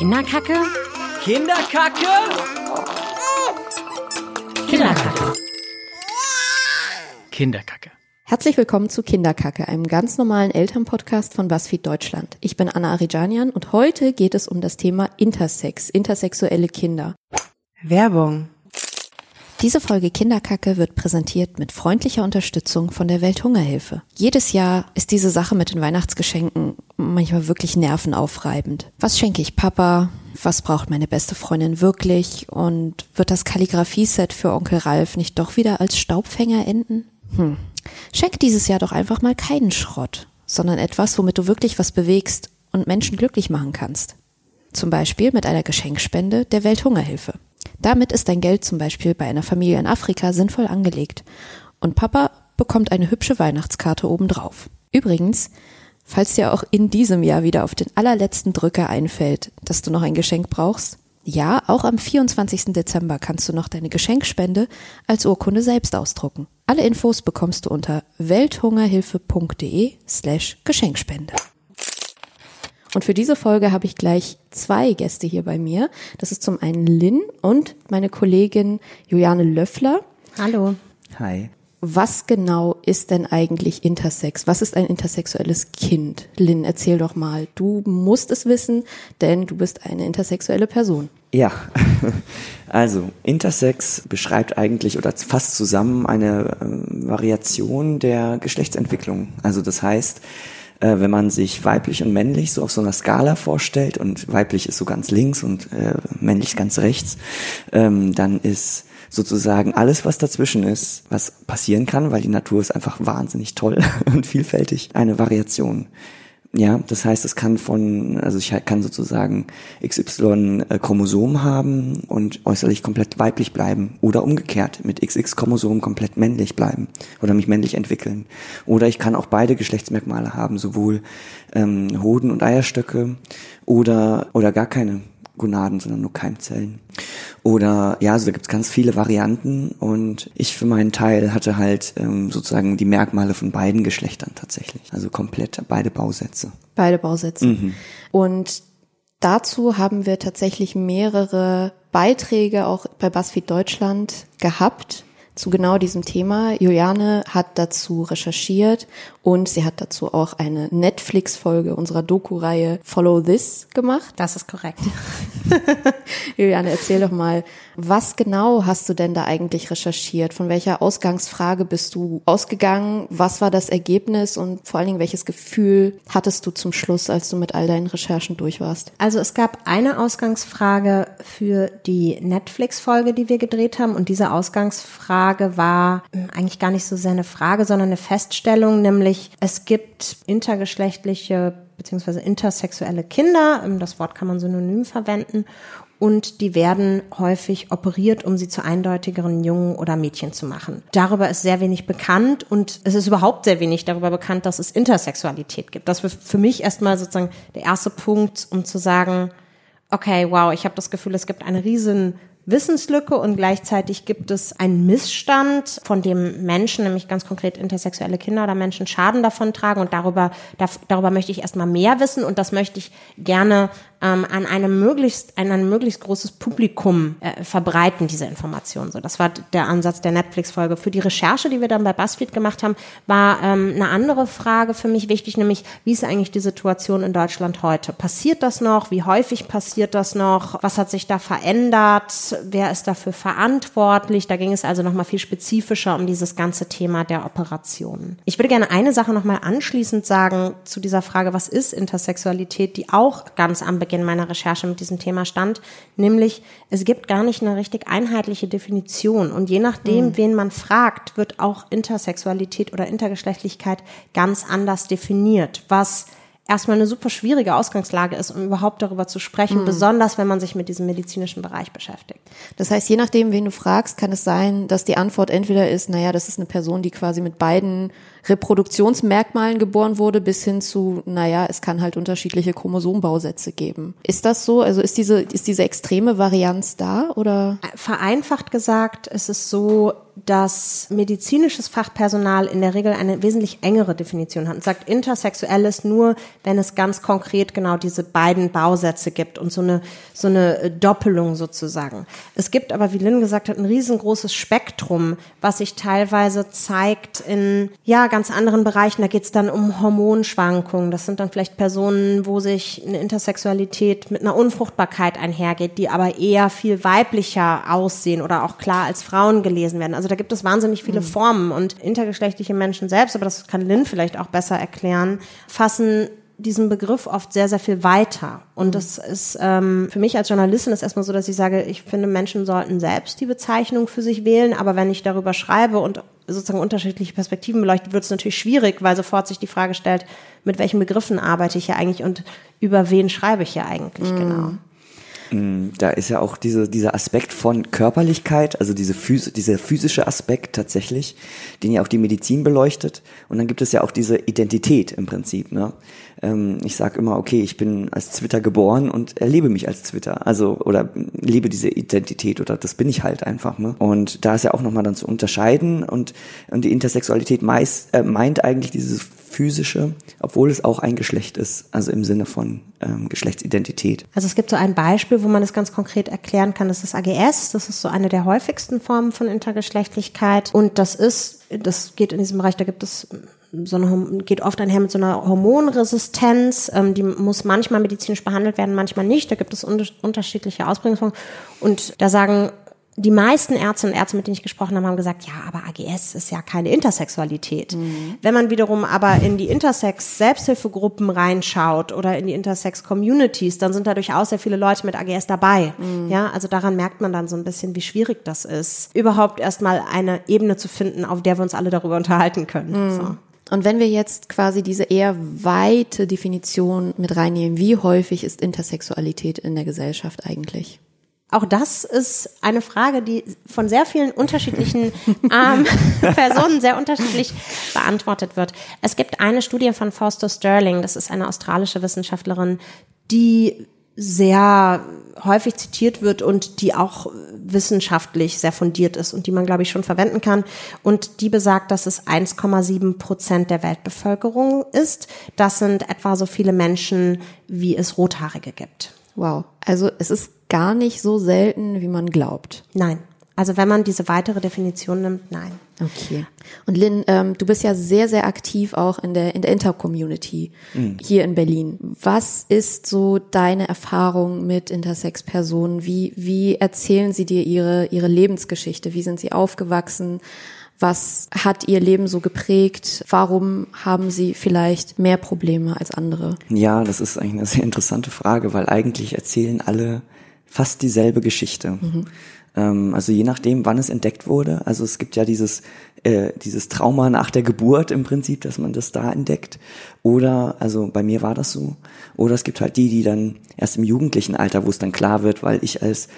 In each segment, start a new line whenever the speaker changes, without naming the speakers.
Kinderkacke?
Kinderkacke?
Kinderkacke.
Kinderkacke.
Herzlich willkommen zu Kinderkacke, einem ganz normalen Elternpodcast von BuzzFeed Deutschland. Ich bin Anna Arijanian und heute geht es um das Thema Intersex, intersexuelle Kinder.
Werbung.
Diese Folge Kinderkacke wird präsentiert mit freundlicher Unterstützung von der Welthungerhilfe. Jedes Jahr ist diese Sache mit den Weihnachtsgeschenken manchmal wirklich nervenaufreibend. Was schenke ich Papa? Was braucht meine beste Freundin wirklich? Und wird das Kalligrafie-Set für Onkel Ralf nicht doch wieder als Staubfänger enden? Hm. Schenke dieses Jahr doch einfach mal keinen Schrott, sondern etwas, womit du wirklich was bewegst und Menschen glücklich machen kannst. Zum Beispiel mit einer Geschenkspende der Welthungerhilfe. Damit ist dein Geld zum Beispiel bei einer Familie in Afrika sinnvoll angelegt. Und Papa bekommt eine hübsche Weihnachtskarte obendrauf. Übrigens, falls dir auch in diesem Jahr wieder auf den allerletzten Drücker einfällt, dass du noch ein Geschenk brauchst, ja, auch am 24. Dezember kannst du noch deine Geschenkspende als Urkunde selbst ausdrucken. Alle Infos bekommst du unter welthungerhilfe.de slash Geschenkspende. Und für diese Folge habe ich gleich zwei Gäste hier bei mir. Das ist zum einen Lynn und meine Kollegin Juliane Löffler.
Hallo.
Hi.
Was genau ist denn eigentlich Intersex? Was ist ein intersexuelles Kind? Lynn, erzähl doch mal. Du musst es wissen, denn du bist eine intersexuelle Person.
Ja, also Intersex beschreibt eigentlich oder fasst zusammen eine äh, Variation der Geschlechtsentwicklung. Also das heißt, äh, wenn man sich weiblich und männlich so auf so einer Skala vorstellt und weiblich ist so ganz links und äh, männlich ganz rechts, ähm, dann ist sozusagen alles, was dazwischen ist, was passieren kann, weil die Natur ist einfach wahnsinnig toll und vielfältig, eine Variation. Ja, das heißt, es kann von, also ich kann sozusagen XY äh, haben und äußerlich komplett weiblich bleiben oder umgekehrt mit XX Chromosom komplett männlich bleiben oder mich männlich entwickeln. Oder ich kann auch beide Geschlechtsmerkmale haben, sowohl ähm, Hoden und Eierstöcke oder oder gar keine Gonaden, sondern nur Keimzellen. Oder ja, also da gibt's ganz viele Varianten und ich für meinen Teil hatte halt ähm, sozusagen die Merkmale von beiden Geschlechtern tatsächlich. Also komplett beide Bausätze.
Beide Bausätze.
Mhm.
Und dazu haben wir tatsächlich mehrere Beiträge auch bei BuzzFeed Deutschland gehabt zu genau diesem Thema. Juliane hat dazu recherchiert und sie hat dazu auch eine Netflix-Folge unserer Doku-Reihe Follow This gemacht.
Das ist korrekt.
Juliane, erzähl doch mal, was genau hast du denn da eigentlich recherchiert? Von welcher Ausgangsfrage bist du ausgegangen? Was war das Ergebnis und vor allen Dingen welches Gefühl hattest du zum Schluss, als du mit all deinen Recherchen durch warst?
Also es gab eine Ausgangsfrage für die Netflix-Folge, die wir gedreht haben. Und diese Ausgangsfrage war eigentlich gar nicht so sehr eine Frage, sondern eine Feststellung, nämlich es gibt intergeschlechtliche beziehungsweise intersexuelle Kinder. Das Wort kann man synonym verwenden und die werden häufig operiert, um sie zu eindeutigeren Jungen oder Mädchen zu machen. Darüber ist sehr wenig bekannt und es ist überhaupt sehr wenig darüber bekannt, dass es Intersexualität gibt. Das war für mich erstmal sozusagen der erste Punkt, um zu sagen, okay, wow, ich habe das Gefühl, es gibt eine riesen Wissenslücke und gleichzeitig gibt es einen Missstand, von dem Menschen, nämlich ganz konkret intersexuelle Kinder oder Menschen Schaden davon tragen. Und darüber, darüber möchte ich erstmal mehr wissen und das möchte ich gerne ähm, an einem möglichst, an ein möglichst großes Publikum äh, verbreiten, diese Informationen. So, das war der Ansatz der Netflix-Folge. Für die Recherche, die wir dann bei BuzzFeed gemacht haben, war ähm, eine andere Frage für mich wichtig, nämlich wie ist eigentlich die Situation in Deutschland heute? Passiert das noch? Wie häufig passiert das noch? Was hat sich da verändert? Wer ist dafür verantwortlich? Da ging es also nochmal viel spezifischer um dieses ganze Thema der Operationen. Ich würde gerne eine Sache nochmal anschließend sagen zu dieser Frage, was ist Intersexualität, die auch ganz am Beginn meiner Recherche mit diesem Thema stand, nämlich es gibt gar nicht eine richtig einheitliche Definition und je nachdem, mhm. wen man fragt, wird auch Intersexualität oder Intergeschlechtlichkeit ganz anders definiert, was erstmal eine super schwierige Ausgangslage ist, um überhaupt darüber zu sprechen, mhm. besonders wenn man sich mit diesem medizinischen Bereich beschäftigt.
Das heißt, je nachdem, wen du fragst, kann es sein, dass die Antwort entweder ist, naja, das ist eine Person, die quasi mit beiden Reproduktionsmerkmalen geboren wurde, bis hin zu, naja, es kann halt unterschiedliche Chromosombausätze geben. Ist das so? Also ist diese, ist diese extreme Varianz da oder?
Vereinfacht gesagt, ist es so, dass medizinisches Fachpersonal in der Regel eine wesentlich engere Definition hat und sagt, intersexuell ist nur, wenn es ganz konkret genau diese beiden Bausätze gibt und so eine, so eine äh, Doppelung sozusagen. Es gibt aber, wie Lynn gesagt hat, ein riesengroßes Spektrum, was sich teilweise zeigt in, ja, ganz anderen Bereichen. Da geht es dann um Hormonschwankungen. Das sind dann vielleicht Personen, wo sich eine Intersexualität mit einer Unfruchtbarkeit einhergeht, die aber eher viel weiblicher aussehen oder auch klar als Frauen gelesen werden. Also da gibt es wahnsinnig viele mhm. Formen und intergeschlechtliche Menschen selbst, aber das kann Lynn vielleicht auch besser erklären, fassen diesen Begriff oft sehr, sehr viel weiter. Und mhm. das ist ähm, für mich als Journalistin ist erstmal so, dass ich sage, ich finde, Menschen sollten selbst die Bezeichnung für sich wählen, aber wenn ich darüber schreibe und sozusagen unterschiedliche Perspektiven beleuchtet, wird es natürlich schwierig, weil sofort sich die Frage stellt, mit welchen Begriffen arbeite ich hier eigentlich und über wen schreibe ich hier eigentlich mhm. genau.
Mm, da ist ja auch diese, dieser Aspekt von Körperlichkeit, also diese Phys dieser physische Aspekt tatsächlich, den ja auch die Medizin beleuchtet. Und dann gibt es ja auch diese Identität im Prinzip. Ne? Ähm, ich sage immer, okay, ich bin als Twitter geboren und erlebe mich als Twitter. Also, oder lebe diese Identität oder das bin ich halt einfach. Ne? Und da ist ja auch nochmal dann zu unterscheiden und, und die Intersexualität meist, äh, meint eigentlich dieses physische, obwohl es auch ein Geschlecht ist, also im Sinne von ähm, Geschlechtsidentität.
Also es gibt so ein Beispiel, wo man es ganz konkret erklären kann, das ist AGS, das ist so eine der häufigsten Formen von Intergeschlechtlichkeit und das ist, das geht in diesem Bereich, da gibt es so eine, geht oft einher mit so einer Hormonresistenz. Ähm, die muss manchmal medizinisch behandelt werden, manchmal nicht. Da gibt es un unterschiedliche Ausprägungsformen. Und da sagen die meisten Ärzte und Ärzte, mit denen ich gesprochen habe, haben gesagt, ja, aber AGS ist ja keine Intersexualität. Mhm. Wenn man wiederum aber in die Intersex-Selbsthilfegruppen reinschaut oder in die Intersex-Communities, dann sind da durchaus sehr viele Leute mit AGS dabei. Mhm. Ja, also daran merkt man dann so ein bisschen, wie schwierig das ist, überhaupt erstmal eine Ebene zu finden, auf der wir uns alle darüber unterhalten können. Mhm. So.
Und wenn wir jetzt quasi diese eher weite Definition mit reinnehmen, wie häufig ist Intersexualität in der Gesellschaft eigentlich?
Auch das ist eine Frage, die von sehr vielen unterschiedlichen ähm, Personen sehr unterschiedlich beantwortet wird. Es gibt eine Studie von Fausto Sterling, das ist eine australische Wissenschaftlerin, die sehr häufig zitiert wird und die auch wissenschaftlich sehr fundiert ist und die man, glaube ich, schon verwenden kann. Und die besagt, dass es 1,7 Prozent der Weltbevölkerung ist. Das sind etwa so viele Menschen, wie es Rothaarige gibt.
Wow. Also es ist gar nicht so selten, wie man glaubt.
Nein. Also wenn man diese weitere Definition nimmt, nein.
Okay. Und Lynn, ähm, du bist ja sehr, sehr aktiv auch in der, in der Inter-Community mhm. hier in Berlin. Was ist so deine Erfahrung mit Intersex-Personen? Wie, wie erzählen sie dir ihre, ihre Lebensgeschichte? Wie sind sie aufgewachsen? Was hat ihr Leben so geprägt? Warum haben sie vielleicht mehr Probleme als andere?
Ja, das ist eigentlich eine sehr interessante Frage, weil eigentlich erzählen alle fast dieselbe Geschichte. Mhm. Ähm, also je nachdem, wann es entdeckt wurde. Also es gibt ja dieses, äh, dieses Trauma nach der Geburt im Prinzip, dass man das da entdeckt. Oder, also bei mir war das so. Oder es gibt halt die, die dann erst im jugendlichen Alter, wo es dann klar wird, weil ich als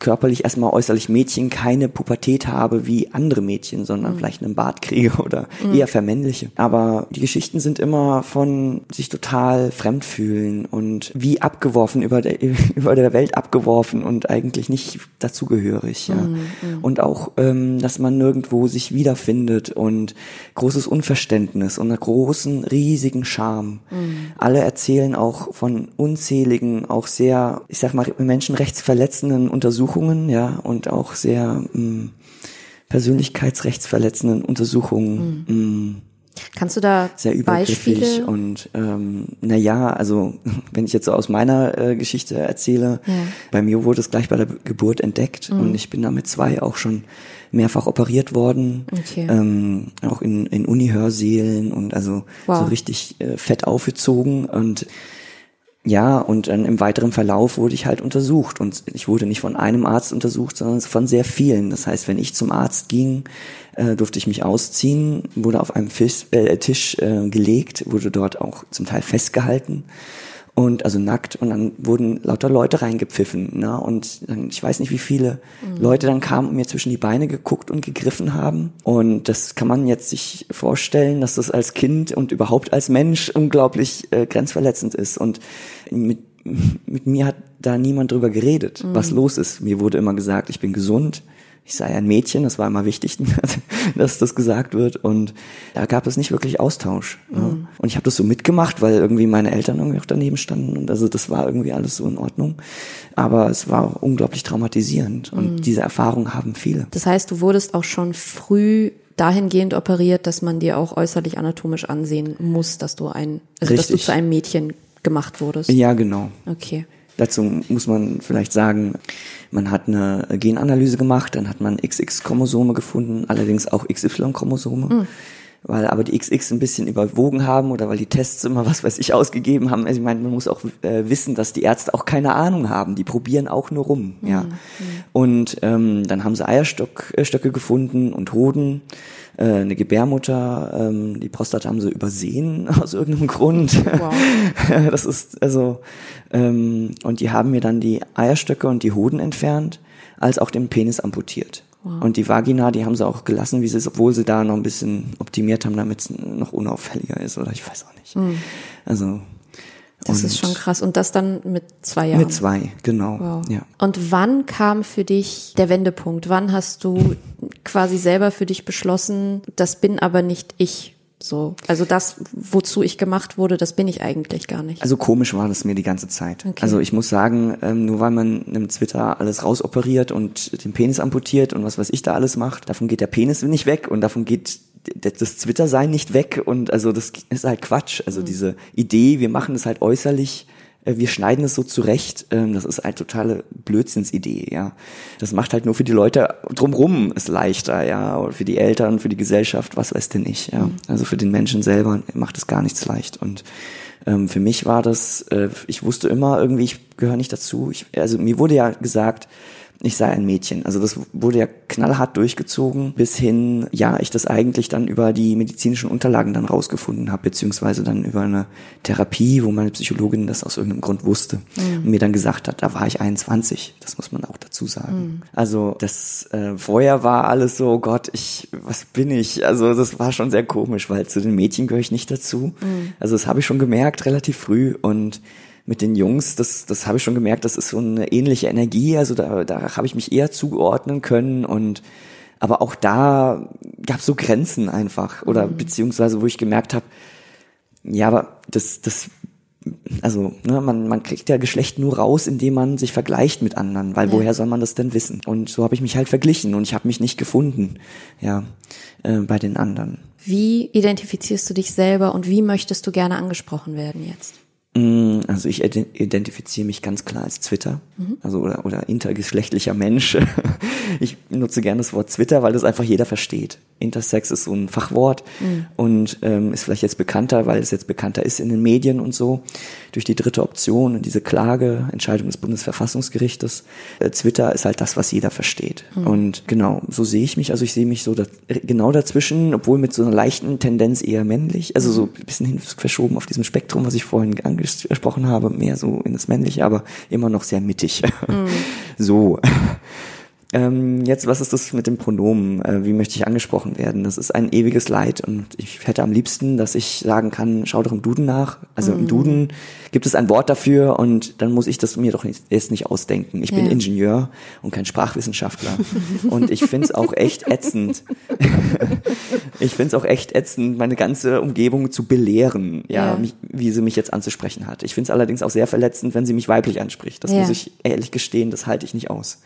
körperlich erstmal äußerlich Mädchen keine Pubertät habe wie andere Mädchen, sondern mhm. vielleicht einen Bart kriege oder mhm. eher vermännliche. Aber die Geschichten sind immer von sich total fremd fühlen und wie abgeworfen, über der, über der Welt abgeworfen und eigentlich nicht dazugehörig. Ja. Mhm. mhm. Und auch, ähm, dass man nirgendwo sich wiederfindet und großes Unverständnis und einer großen, riesigen Scham. Mhm. Alle erzählen auch von unzähligen, auch sehr, ich sag mal, menschenrechtsverletzenden Untersuchungen Untersuchungen, ja, und auch sehr mh, mm, persönlichkeitsrechtsverletzenden Untersuchungen. Mhm. Mh, mm,
Kannst du da
sehr übergriffig Beispiele? und ähm, na ja, also wenn ich jetzt so aus meiner äh, Geschichte erzähle, ja. bei mir wurde es gleich bei der Geburt entdeckt mhm. und ich bin da mit zwei auch schon mehrfach operiert worden, okay. ähm, auch in, in Uni-Hörsälen und also wow. so richtig äh, fett aufgezogen und ja, und dann im weiteren Verlauf wurde ich halt untersucht. Und ich wurde nicht von einem Arzt untersucht, sondern von sehr vielen. Das heißt, wenn ich zum Arzt ging, äh, durfte ich mich ausziehen, wurde auf einem Fisch, äh, Tisch äh, gelegt, wurde dort auch zum Teil festgehalten. Und also nackt und dann wurden lauter Leute reingepfiffen ne? und dann, ich weiß nicht wie viele mhm. Leute dann kamen und mir zwischen die Beine geguckt und gegriffen haben und das kann man jetzt sich vorstellen, dass das als Kind und überhaupt als Mensch unglaublich äh, grenzverletzend ist und mit mit mir hat da niemand drüber geredet, mhm. was los ist. Mir wurde immer gesagt, ich bin gesund, ich sei ein Mädchen, das war immer wichtig, dass das gesagt wird. Und da gab es nicht wirklich Austausch. Mhm. Ja. Und ich habe das so mitgemacht, weil irgendwie meine Eltern irgendwie auch daneben standen. Und also das war irgendwie alles so in Ordnung. Aber es war unglaublich traumatisierend. Und mhm. diese Erfahrung haben viele.
Das heißt, du wurdest auch schon früh dahingehend operiert, dass man dir auch äußerlich anatomisch ansehen muss, dass du ein, also dass du zu einem Mädchen gemacht wurdest.
Ja, genau.
Okay.
Dazu muss man vielleicht sagen, man hat eine Genanalyse gemacht, dann hat man XX-Chromosome gefunden, allerdings auch XY-Chromosome. Mhm. Weil aber die XX ein bisschen überwogen haben oder weil die Tests immer was weiß ich ausgegeben haben. Also ich meine, man muss auch äh, wissen, dass die Ärzte auch keine Ahnung haben. Die probieren auch nur rum. Mhm. Ja. Und ähm, dann haben sie Eierstöcke gefunden und Hoden äh, eine Gebärmutter, ähm, die Prostata haben sie übersehen aus irgendeinem Grund. Wow. das ist also ähm, und die haben mir dann die Eierstöcke und die Hoden entfernt, als auch den Penis amputiert. Wow. Und die Vagina, die haben sie auch gelassen, wie sie es, obwohl sie da noch ein bisschen optimiert haben, damit es noch unauffälliger ist, oder ich weiß auch nicht. Mhm. Also
das ist schon krass. Und das dann mit zwei Jahren?
Mit zwei, genau. Wow. Ja.
Und wann kam für dich der Wendepunkt? Wann hast du quasi selber für dich beschlossen, das bin aber nicht ich? So, also das, wozu ich gemacht wurde, das bin ich eigentlich gar nicht.
Also komisch war das mir die ganze Zeit. Okay. Also ich muss sagen, ähm, nur weil man einem Twitter alles rausoperiert und den Penis amputiert und was weiß ich da alles macht, davon geht der Penis nicht weg und davon geht das Twitter-Sein nicht weg und also das ist halt Quatsch. Also mhm. diese Idee, wir machen es halt äußerlich, äh, wir schneiden es so zurecht, ähm, das ist halt totale Blödsinnsidee, ja. Das macht halt nur für die Leute drumrum es leichter, ja, oder für die Eltern, für die Gesellschaft, was weiß denn ich, ja. Mhm. Also für den Menschen selber macht es gar nichts leicht und ähm, für mich war das, äh, ich wusste immer irgendwie, ich gehöre nicht dazu. Ich, also mir wurde ja gesagt, ich sei ein Mädchen. Also das wurde ja knallhart durchgezogen, bis hin, ja, ich das eigentlich dann über die medizinischen Unterlagen dann rausgefunden habe, beziehungsweise dann über eine Therapie, wo meine Psychologin das aus irgendeinem Grund wusste mhm. und mir dann gesagt hat, da war ich 21. Das muss man auch dazu sagen. Mhm. Also das äh, vorher war alles so, oh Gott, ich, was bin ich? Also das war schon sehr komisch, weil zu den Mädchen gehöre ich nicht dazu. Mhm. Also das habe ich schon gemerkt relativ früh und mit den Jungs, das, das habe ich schon gemerkt, das ist so eine ähnliche Energie, also da, da habe ich mich eher zugeordnen können und aber auch da gab es so Grenzen einfach oder mhm. beziehungsweise wo ich gemerkt habe, ja, aber das, das, also ne, man, man kriegt ja Geschlecht nur raus, indem man sich vergleicht mit anderen, weil ja. woher soll man das denn wissen? Und so habe ich mich halt verglichen und ich habe mich nicht gefunden, ja, äh, bei den anderen.
Wie identifizierst du dich selber und wie möchtest du gerne angesprochen werden jetzt?
Mm, also ich identifiziere mich ganz klar als Twitter, mhm. also oder, oder intergeschlechtlicher Mensch. Ich nutze gerne das Wort Twitter, weil das einfach jeder versteht. Intersex ist so ein Fachwort mhm. und ähm, ist vielleicht jetzt bekannter, weil es jetzt bekannter ist in den Medien und so durch die dritte Option und diese Klage, Entscheidung des Bundesverfassungsgerichtes. Äh, Twitter ist halt das, was jeder versteht. Mhm. Und genau, so sehe ich mich. Also ich sehe mich so da, genau dazwischen, obwohl mit so einer leichten Tendenz eher männlich, also so ein bisschen hin verschoben auf diesem Spektrum, was ich vorhin angesprochen habe, mehr so in das Männliche, aber immer noch sehr mittig. Mhm. So. Ähm, jetzt, was ist das mit dem Pronomen? Äh, wie möchte ich angesprochen werden? Das ist ein ewiges Leid und ich hätte am liebsten, dass ich sagen kann, schau doch im Duden nach. Also mhm. im Duden gibt es ein Wort dafür und dann muss ich das mir doch nicht, erst nicht ausdenken. Ich bin ja. Ingenieur und kein Sprachwissenschaftler. und ich finde es auch echt ätzend. ich finde es auch echt ätzend, meine ganze Umgebung zu belehren, ja, ja. Mich, wie sie mich jetzt anzusprechen hat. Ich finde es allerdings auch sehr verletzend, wenn sie mich weiblich anspricht. Das ja. muss ich ehrlich gestehen, das halte ich nicht aus.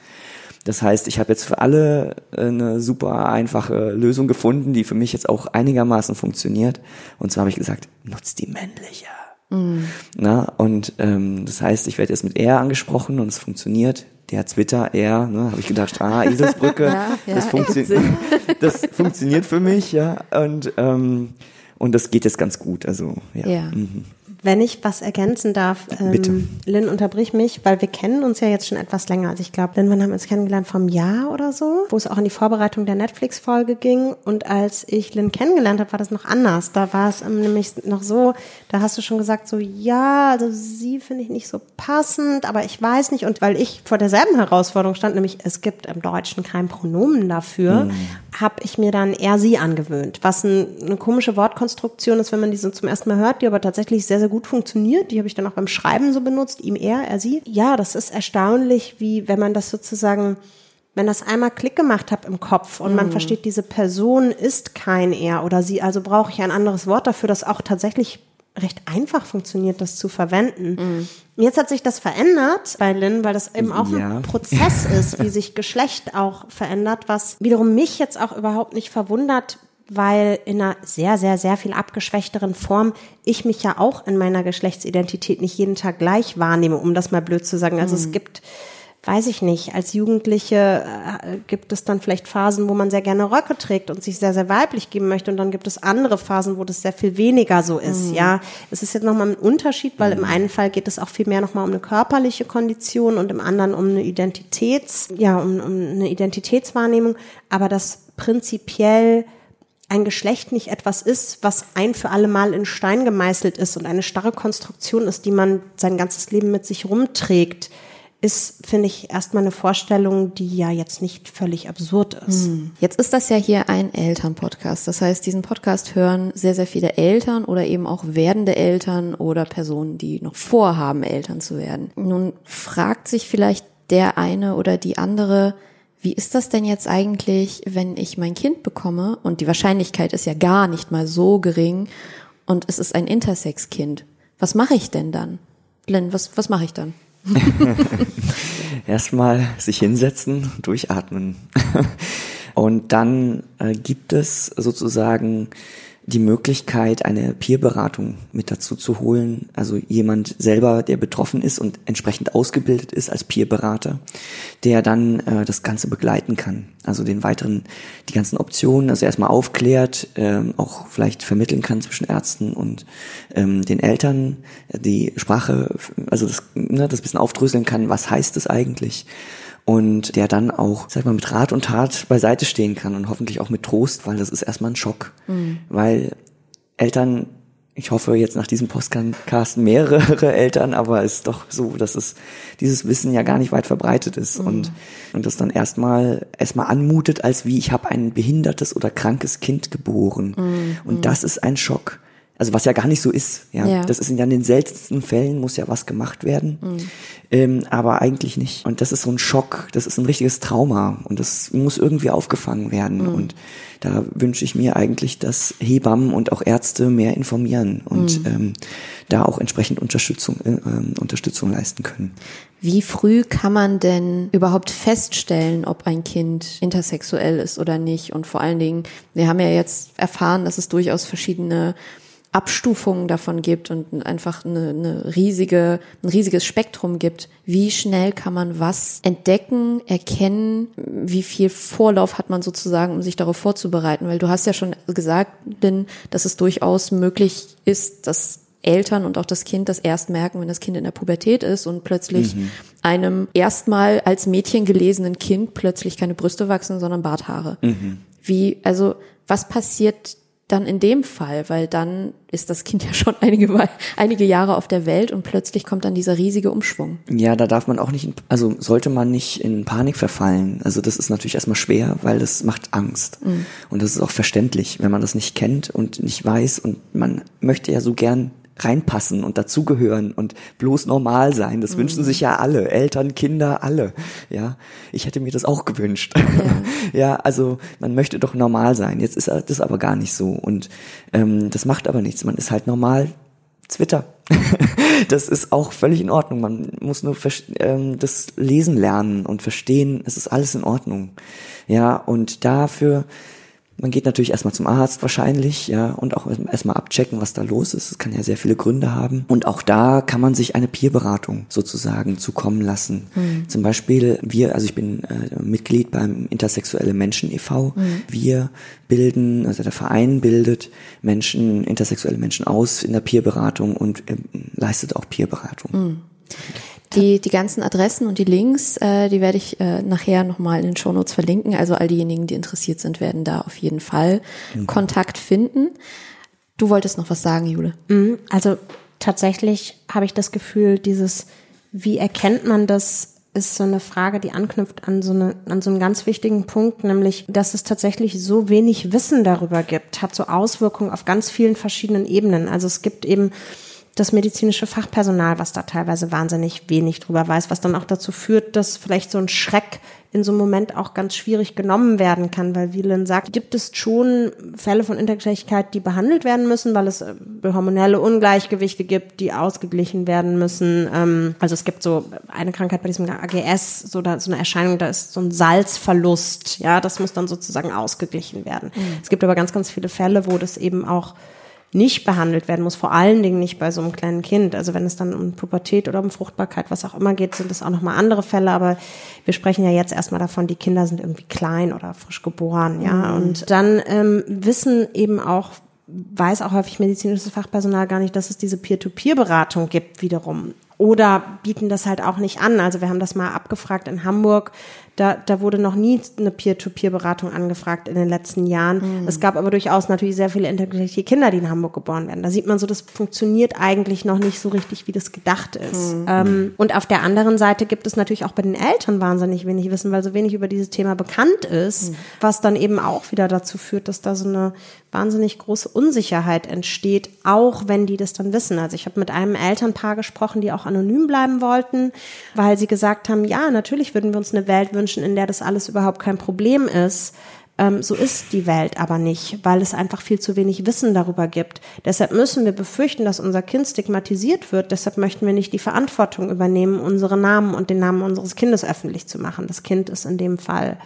Das heißt, ich habe jetzt für alle äh, eine super einfache Lösung gefunden, die für mich jetzt auch einigermaßen funktioniert. Und zwar habe ich gesagt, nutzt die männliche. Mhm. Na, und ähm, das heißt, ich werde jetzt mit er angesprochen und es funktioniert. Der Twitter, er, ne, habe ich gedacht, ah, Eselsbrücke, ja, ja, das, funktio das funktioniert für mich, ja. Und, ähm, und das geht jetzt ganz gut. Also, ja. ja. Mhm.
Wenn ich was ergänzen darf, ähm, Lynn, unterbrich mich, weil wir kennen uns ja jetzt schon etwas länger. Also ich glaube, Lynn, wann haben wir uns kennengelernt? Vom Jahr oder so, wo es auch in die Vorbereitung der Netflix-Folge ging. Und als ich Lynn kennengelernt habe, war das noch anders. Da war es ähm, nämlich noch so, da hast du schon gesagt, so ja, also sie finde ich nicht so passend, aber ich weiß nicht. Und weil ich vor derselben Herausforderung stand, nämlich es gibt im Deutschen kein Pronomen dafür, mhm. habe ich mir dann eher sie angewöhnt. Was ein, eine komische Wortkonstruktion ist, wenn man die so zum ersten Mal hört, die aber tatsächlich sehr, sehr gut funktioniert. Die habe ich dann auch beim Schreiben so benutzt, ihm er, er sie. Ja, das ist erstaunlich, wie wenn man das sozusagen wenn das einmal Klick gemacht hat im Kopf und man mhm. versteht, diese Person ist kein er oder sie, also brauche ich ein anderes Wort dafür, das auch tatsächlich recht einfach funktioniert, das zu verwenden. Mhm. Jetzt hat sich das verändert bei Lynn, weil das eben auch ja. ein Prozess ist, wie sich Geschlecht auch verändert, was wiederum mich jetzt auch überhaupt nicht verwundert, weil in einer sehr, sehr, sehr viel abgeschwächteren Form ich mich ja auch in meiner Geschlechtsidentität nicht jeden Tag gleich wahrnehme, um das mal blöd zu sagen. Also mhm. es gibt weiß ich nicht, als Jugendliche äh, gibt es dann vielleicht Phasen, wo man sehr gerne Röcke trägt und sich sehr, sehr weiblich geben möchte. Und dann gibt es andere Phasen, wo das sehr viel weniger so ist. Mhm. Ja, es ist jetzt nochmal ein Unterschied, weil im mhm. einen Fall geht es auch viel mehr nochmal um eine körperliche Kondition und im anderen um eine Identitäts, ja, um, um eine Identitätswahrnehmung. Aber das prinzipiell ein Geschlecht nicht etwas ist, was ein für alle Mal in Stein gemeißelt ist und eine starre Konstruktion ist, die man sein ganzes Leben mit sich rumträgt ist, finde ich, erstmal eine Vorstellung, die ja jetzt nicht völlig absurd ist. Hm.
Jetzt ist das ja hier ein Elternpodcast. Das heißt, diesen Podcast hören sehr, sehr viele Eltern oder eben auch werdende Eltern oder Personen, die noch vorhaben, Eltern zu werden. Nun fragt sich vielleicht der eine oder die andere, wie ist das denn jetzt eigentlich, wenn ich mein Kind bekomme und die Wahrscheinlichkeit ist ja gar nicht mal so gering und es ist ein Intersex-Kind. Was mache ich denn dann? Len, was, was mache ich dann?
Erstmal sich hinsetzen, durchatmen. Und dann äh, gibt es sozusagen die Möglichkeit, eine Peerberatung mit dazu zu holen. Also jemand selber, der betroffen ist und entsprechend ausgebildet ist als Peerberater, der dann äh, das Ganze begleiten kann. Also den weiteren, die ganzen Optionen, also erstmal aufklärt, ähm, auch vielleicht vermitteln kann zwischen Ärzten und ähm, den Eltern, die Sprache, also das, ne, das bisschen aufdröseln kann, was heißt es eigentlich und der dann auch, sag mal, mit Rat und Tat beiseite stehen kann und hoffentlich auch mit Trost, weil das ist erstmal ein Schock. Mhm. Weil Eltern, ich hoffe jetzt nach diesem Podcast mehrere Eltern, aber es ist doch so, dass es dieses Wissen ja gar nicht weit verbreitet ist mhm. und, und das dann erstmal erstmal anmutet, als wie ich habe ein behindertes oder krankes Kind geboren. Mhm. Und das ist ein Schock. Also was ja gar nicht so ist. Ja, ja. das ist in, den seltensten Fällen muss ja was gemacht werden, mhm. ähm, aber eigentlich nicht. Und das ist so ein Schock. Das ist ein richtiges Trauma und das muss irgendwie aufgefangen werden. Mhm. Und da wünsche ich mir eigentlich, dass Hebammen und auch Ärzte mehr informieren und mhm. ähm, da auch entsprechend Unterstützung äh, ähm, Unterstützung leisten können.
Wie früh kann man denn überhaupt feststellen, ob ein Kind intersexuell ist oder nicht? Und vor allen Dingen, wir haben ja jetzt erfahren, dass es durchaus verschiedene Abstufungen davon gibt und einfach eine, eine riesige, ein riesiges Spektrum gibt. Wie schnell kann man was entdecken, erkennen? Wie viel Vorlauf hat man sozusagen, um sich darauf vorzubereiten? Weil du hast ja schon gesagt, Lynn, dass es durchaus möglich ist, dass Eltern und auch das Kind das erst merken, wenn das Kind in der Pubertät ist und plötzlich mhm. einem erstmal als Mädchen gelesenen Kind plötzlich keine Brüste wachsen, sondern Barthaare. Mhm. Wie, also, was passiert dann in dem Fall, weil dann ist das Kind ja schon einige, einige Jahre auf der Welt und plötzlich kommt dann dieser riesige Umschwung.
Ja, da darf man auch nicht, also sollte man nicht in Panik verfallen. Also das ist natürlich erstmal schwer, weil das macht Angst. Mhm. Und das ist auch verständlich, wenn man das nicht kennt und nicht weiß und man möchte ja so gern reinpassen und dazugehören und bloß normal sein. Das mhm. wünschen sich ja alle, Eltern, Kinder, alle. Ja, ich hätte mir das auch gewünscht. Ja, ja also man möchte doch normal sein. Jetzt ist das aber gar nicht so und ähm, das macht aber nichts. Man ist halt normal. Twitter. das ist auch völlig in Ordnung. Man muss nur ähm, das Lesen lernen und verstehen. Es ist alles in Ordnung. Ja, und dafür Man geht natürlich erstmal zum Arzt wahrscheinlich, ja, und auch erstmal abchecken, was da los ist. Es kann ja sehr viele Gründe haben. Und auch da kann man sich eine Peerberatung sozusagen zukommen lassen. Mhm. Zum Beispiel wir, also ich bin äh, Mitglied beim Intersexuelle Menschen e.V. Mhm. Wir bilden, also der Verein bildet Menschen, intersexuelle Menschen aus in der Peerberatung und äh, leistet auch Peerberatung. Mhm.
Die, die ganzen Adressen und die Links, äh, die werde ich äh, nachher nochmal in den Shownotes verlinken. Also all diejenigen, die interessiert sind, werden da auf jeden Fall mhm. Kontakt finden. Du wolltest noch was sagen, Jule?
Mhm, also tatsächlich habe ich das Gefühl, dieses, wie erkennt man das, ist so eine Frage, die anknüpft an so, eine, an so einen ganz wichtigen Punkt, nämlich, dass es tatsächlich so wenig Wissen darüber gibt, hat so Auswirkungen auf ganz vielen verschiedenen Ebenen. Also es gibt eben das medizinische Fachpersonal, was da teilweise wahnsinnig wenig drüber weiß, was dann auch dazu führt, dass vielleicht so ein Schreck in so einem Moment auch ganz schwierig genommen werden kann, weil Wieland sagt, gibt es schon Fälle von Intergeschlechtlichkeit, die behandelt werden müssen, weil es äh, hormonelle Ungleichgewichte gibt, die ausgeglichen werden müssen. Ähm, also es gibt so eine Krankheit bei diesem AGS, so, da, so eine Erscheinung, da ist so ein Salzverlust, ja, das muss dann sozusagen ausgeglichen werden. Mhm. Es gibt aber ganz, ganz viele Fälle, wo das eben auch nicht behandelt werden muss, vor allen Dingen nicht bei so einem kleinen Kind. Also wenn es dann um Pubertät oder um Fruchtbarkeit, was auch immer geht, sind das auch nochmal andere Fälle. Aber wir sprechen ja jetzt erstmal davon, die Kinder sind irgendwie klein oder frisch geboren, ja. Mhm. Und dann ähm, wissen eben auch weiß auch häufig medizinisches Fachpersonal gar nicht, dass es diese Peer-to-Peer-Beratung gibt wiederum. Oder bieten das halt auch nicht an. Also wir haben das mal abgefragt in Hamburg, da, da wurde noch nie eine Peer-to-Peer-Beratung angefragt in den letzten Jahren. Mhm. Es gab aber durchaus natürlich sehr viele intelligente Kinder, die in Hamburg geboren werden. Da sieht man so, das funktioniert eigentlich noch nicht so richtig, wie das gedacht ist. Mhm. Ähm, und auf der anderen Seite gibt es natürlich auch bei den Eltern wahnsinnig wenig Wissen, weil so wenig über dieses Thema bekannt ist, mhm. was dann eben auch wieder dazu führt, dass da so eine wahnsinnig große Unsicherheit entsteht, auch wenn die das dann wissen. Also ich habe mit einem Elternpaar gesprochen, die auch anonym bleiben wollten, weil sie gesagt haben, ja, natürlich würden wir uns eine Welt wünschen, wünschen, in der das alles überhaupt kein Problem ist. Ähm, so ist die Welt aber nicht, weil es einfach viel zu wenig Wissen darüber gibt. Deshalb müssen wir befürchten, dass unser Kind stigmatisiert wird. Deshalb möchten wir nicht die Verantwortung übernehmen, unsere Namen und den Namen unseres Kindes öffentlich zu machen. Das Kind ist in dem Fall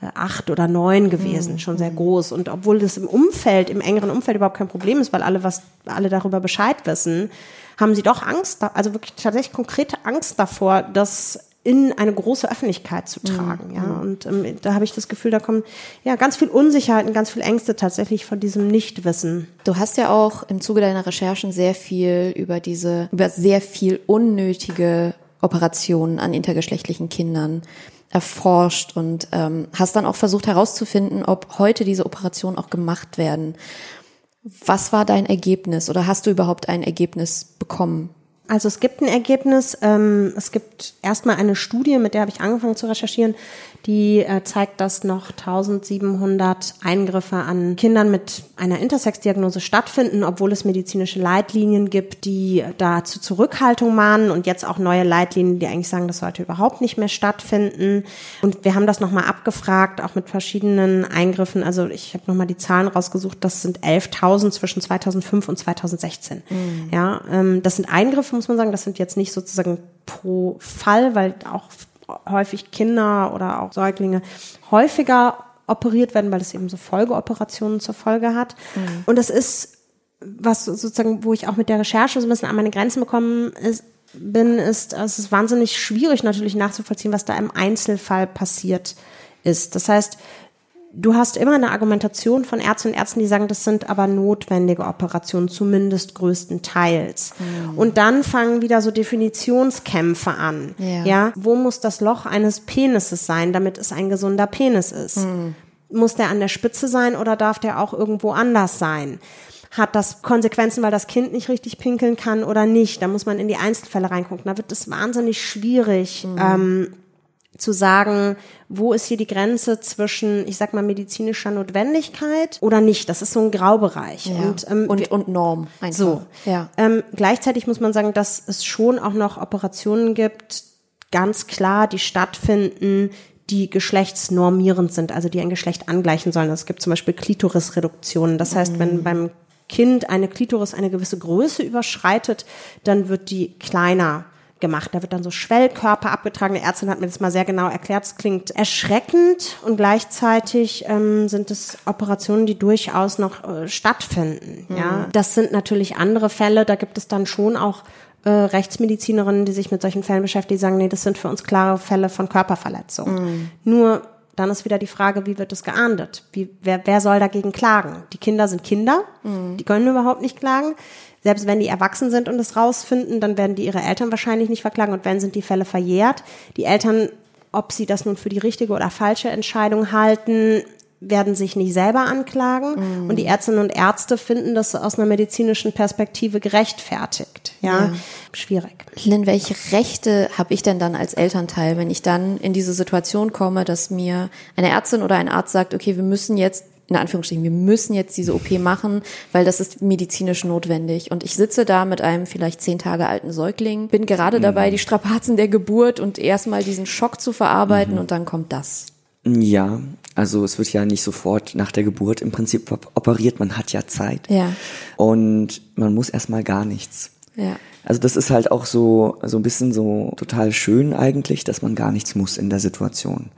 äh, acht oder neun gewesen, mhm. schon sehr groß. Und obwohl das im Umfeld, im engeren Umfeld überhaupt kein Problem ist, weil alle was, alle darüber Bescheid wissen, haben sie doch Angst, also wirklich tatsächlich konkrete Angst davor, dass in eine große Öffentlichkeit zu tragen. Mhm. Ja, und ähm, da habe ich das Gefühl, da kommen ja ganz viel Unsicherheit und ganz viel Ängste tatsächlich von diesem Nichtwissen.
Du hast ja auch im Zuge deiner Recherchen sehr viel über diese, über sehr viel unnötige Operationen an intergeschlechtlichen Kindern erforscht und ähm, hast dann auch versucht herauszufinden, ob heute diese Operationen auch gemacht werden. Was war dein Ergebnis oder hast du überhaupt ein Ergebnis bekommen?
Also es gibt ein Ergebnis. Ähm, es gibt erstmal eine Studie, mit der habe ich angefangen zu recherchieren, die äh, zeigt, dass noch 1700 Eingriffe an Kindern mit einer Intersex-Diagnose stattfinden, obwohl es medizinische Leitlinien gibt, die da zu Zurückhaltung mahnen und jetzt auch neue Leitlinien, die eigentlich sagen, das sollte überhaupt nicht mehr stattfinden. Und wir haben das nochmal abgefragt, auch mit verschiedenen Eingriffen. Also ich habe nochmal die Zahlen rausgesucht. Das sind 11.000 zwischen 2005 und 2016. Mhm. Ja, ähm, das sind Eingriffe, muss man sagen. Das sind jetzt nicht sozusagen pro Fall, weil auch häufig Kinder oder auch Säuglinge häufiger operiert werden, weil es eben so Folgeoperationen zur Folge hat. Mhm. Und das ist was sozusagen, wo ich auch mit der Recherche so ein bisschen an meine Grenzen bekommen ist, bin, ist, es ist wahnsinnig schwierig natürlich nachzuvollziehen, was da im Einzelfall passiert ist. Das heißt, du hast immer eine Argumentation von Ärzten und Ärzten, die sagen, das sind aber notwendige Operationen, zumindest größtenteils. Mhm. Und dann fangen wieder so Definitionskämpfe an. Ja. ja. Wo muss das Loch eines Penises sein, damit es ein gesunder Penis ist? Mhm. Muss der an der Spitze sein oder darf der auch irgendwo anders sein? Hat das Konsequenzen, weil das Kind nicht richtig pinkeln kann oder nicht? Da muss man in die Einzelfälle reingucken. Da wird es wahnsinnig schwierig. Mhm. Ähm, zu sagen, wo ist hier die Grenze zwischen, ich sag mal, medizinischer Notwendigkeit oder nicht. Das ist so ein Graubereich.
Ja. Und, ähm, und, und Norm.
Einfach. So. Ja. Ähm, gleichzeitig muss man sagen, dass es schon auch noch Operationen gibt, ganz klar, die stattfinden, die geschlechtsnormierend sind, also die ein Geschlecht angleichen sollen. Es gibt zum Beispiel Klitorisreduktionen. Das heißt, mhm. wenn beim Kind eine Klitoris eine gewisse Größe überschreitet, dann wird die kleiner gemacht. Da wird dann so Schwellkörper abgetragen. Die Ärztin hat mir das mal sehr genau erklärt. Es klingt erschreckend und gleichzeitig ähm, sind es Operationen, die durchaus noch äh, stattfinden. Mhm. Ja, das sind natürlich andere Fälle. Da gibt es dann schon auch äh, Rechtsmedizinerinnen, die sich mit solchen Fällen beschäftigen, die sagen, nee, das sind für uns klare Fälle von Körperverletzung. Mhm. Nur dann ist wieder die Frage, wie wird das geahndet? Wie, wer, wer soll dagegen klagen? Die Kinder sind Kinder, mhm. die können überhaupt nicht klagen. Selbst wenn die erwachsen sind und es rausfinden, dann werden die ihre Eltern wahrscheinlich nicht verklagen und wenn sind die Fälle verjährt. Die Eltern, ob sie das nun für die richtige oder falsche Entscheidung halten, werden sich nicht selber anklagen mhm. und die Ärztinnen und Ärzte finden das aus einer medizinischen Perspektive gerechtfertigt. Ja, ja. schwierig.
Lynn, welche Rechte habe ich denn dann als Elternteil, wenn ich dann in diese Situation komme, dass mir eine Ärztin oder ein Arzt sagt, okay, wir müssen jetzt in Anführungsstrichen, wir müssen jetzt diese OP machen, weil das ist medizinisch notwendig. Und ich sitze da mit einem vielleicht zehn Tage alten Säugling, bin gerade dabei, mhm. die Strapazen der Geburt und erstmal diesen Schock zu verarbeiten mhm. und dann kommt das.
Ja, also es wird ja nicht sofort nach der Geburt im Prinzip operiert, man hat ja Zeit.
Ja.
Und man muss erstmal gar nichts.
Ja.
Also das ist halt auch so, so ein bisschen so total schön eigentlich, dass man gar nichts muss in der Situation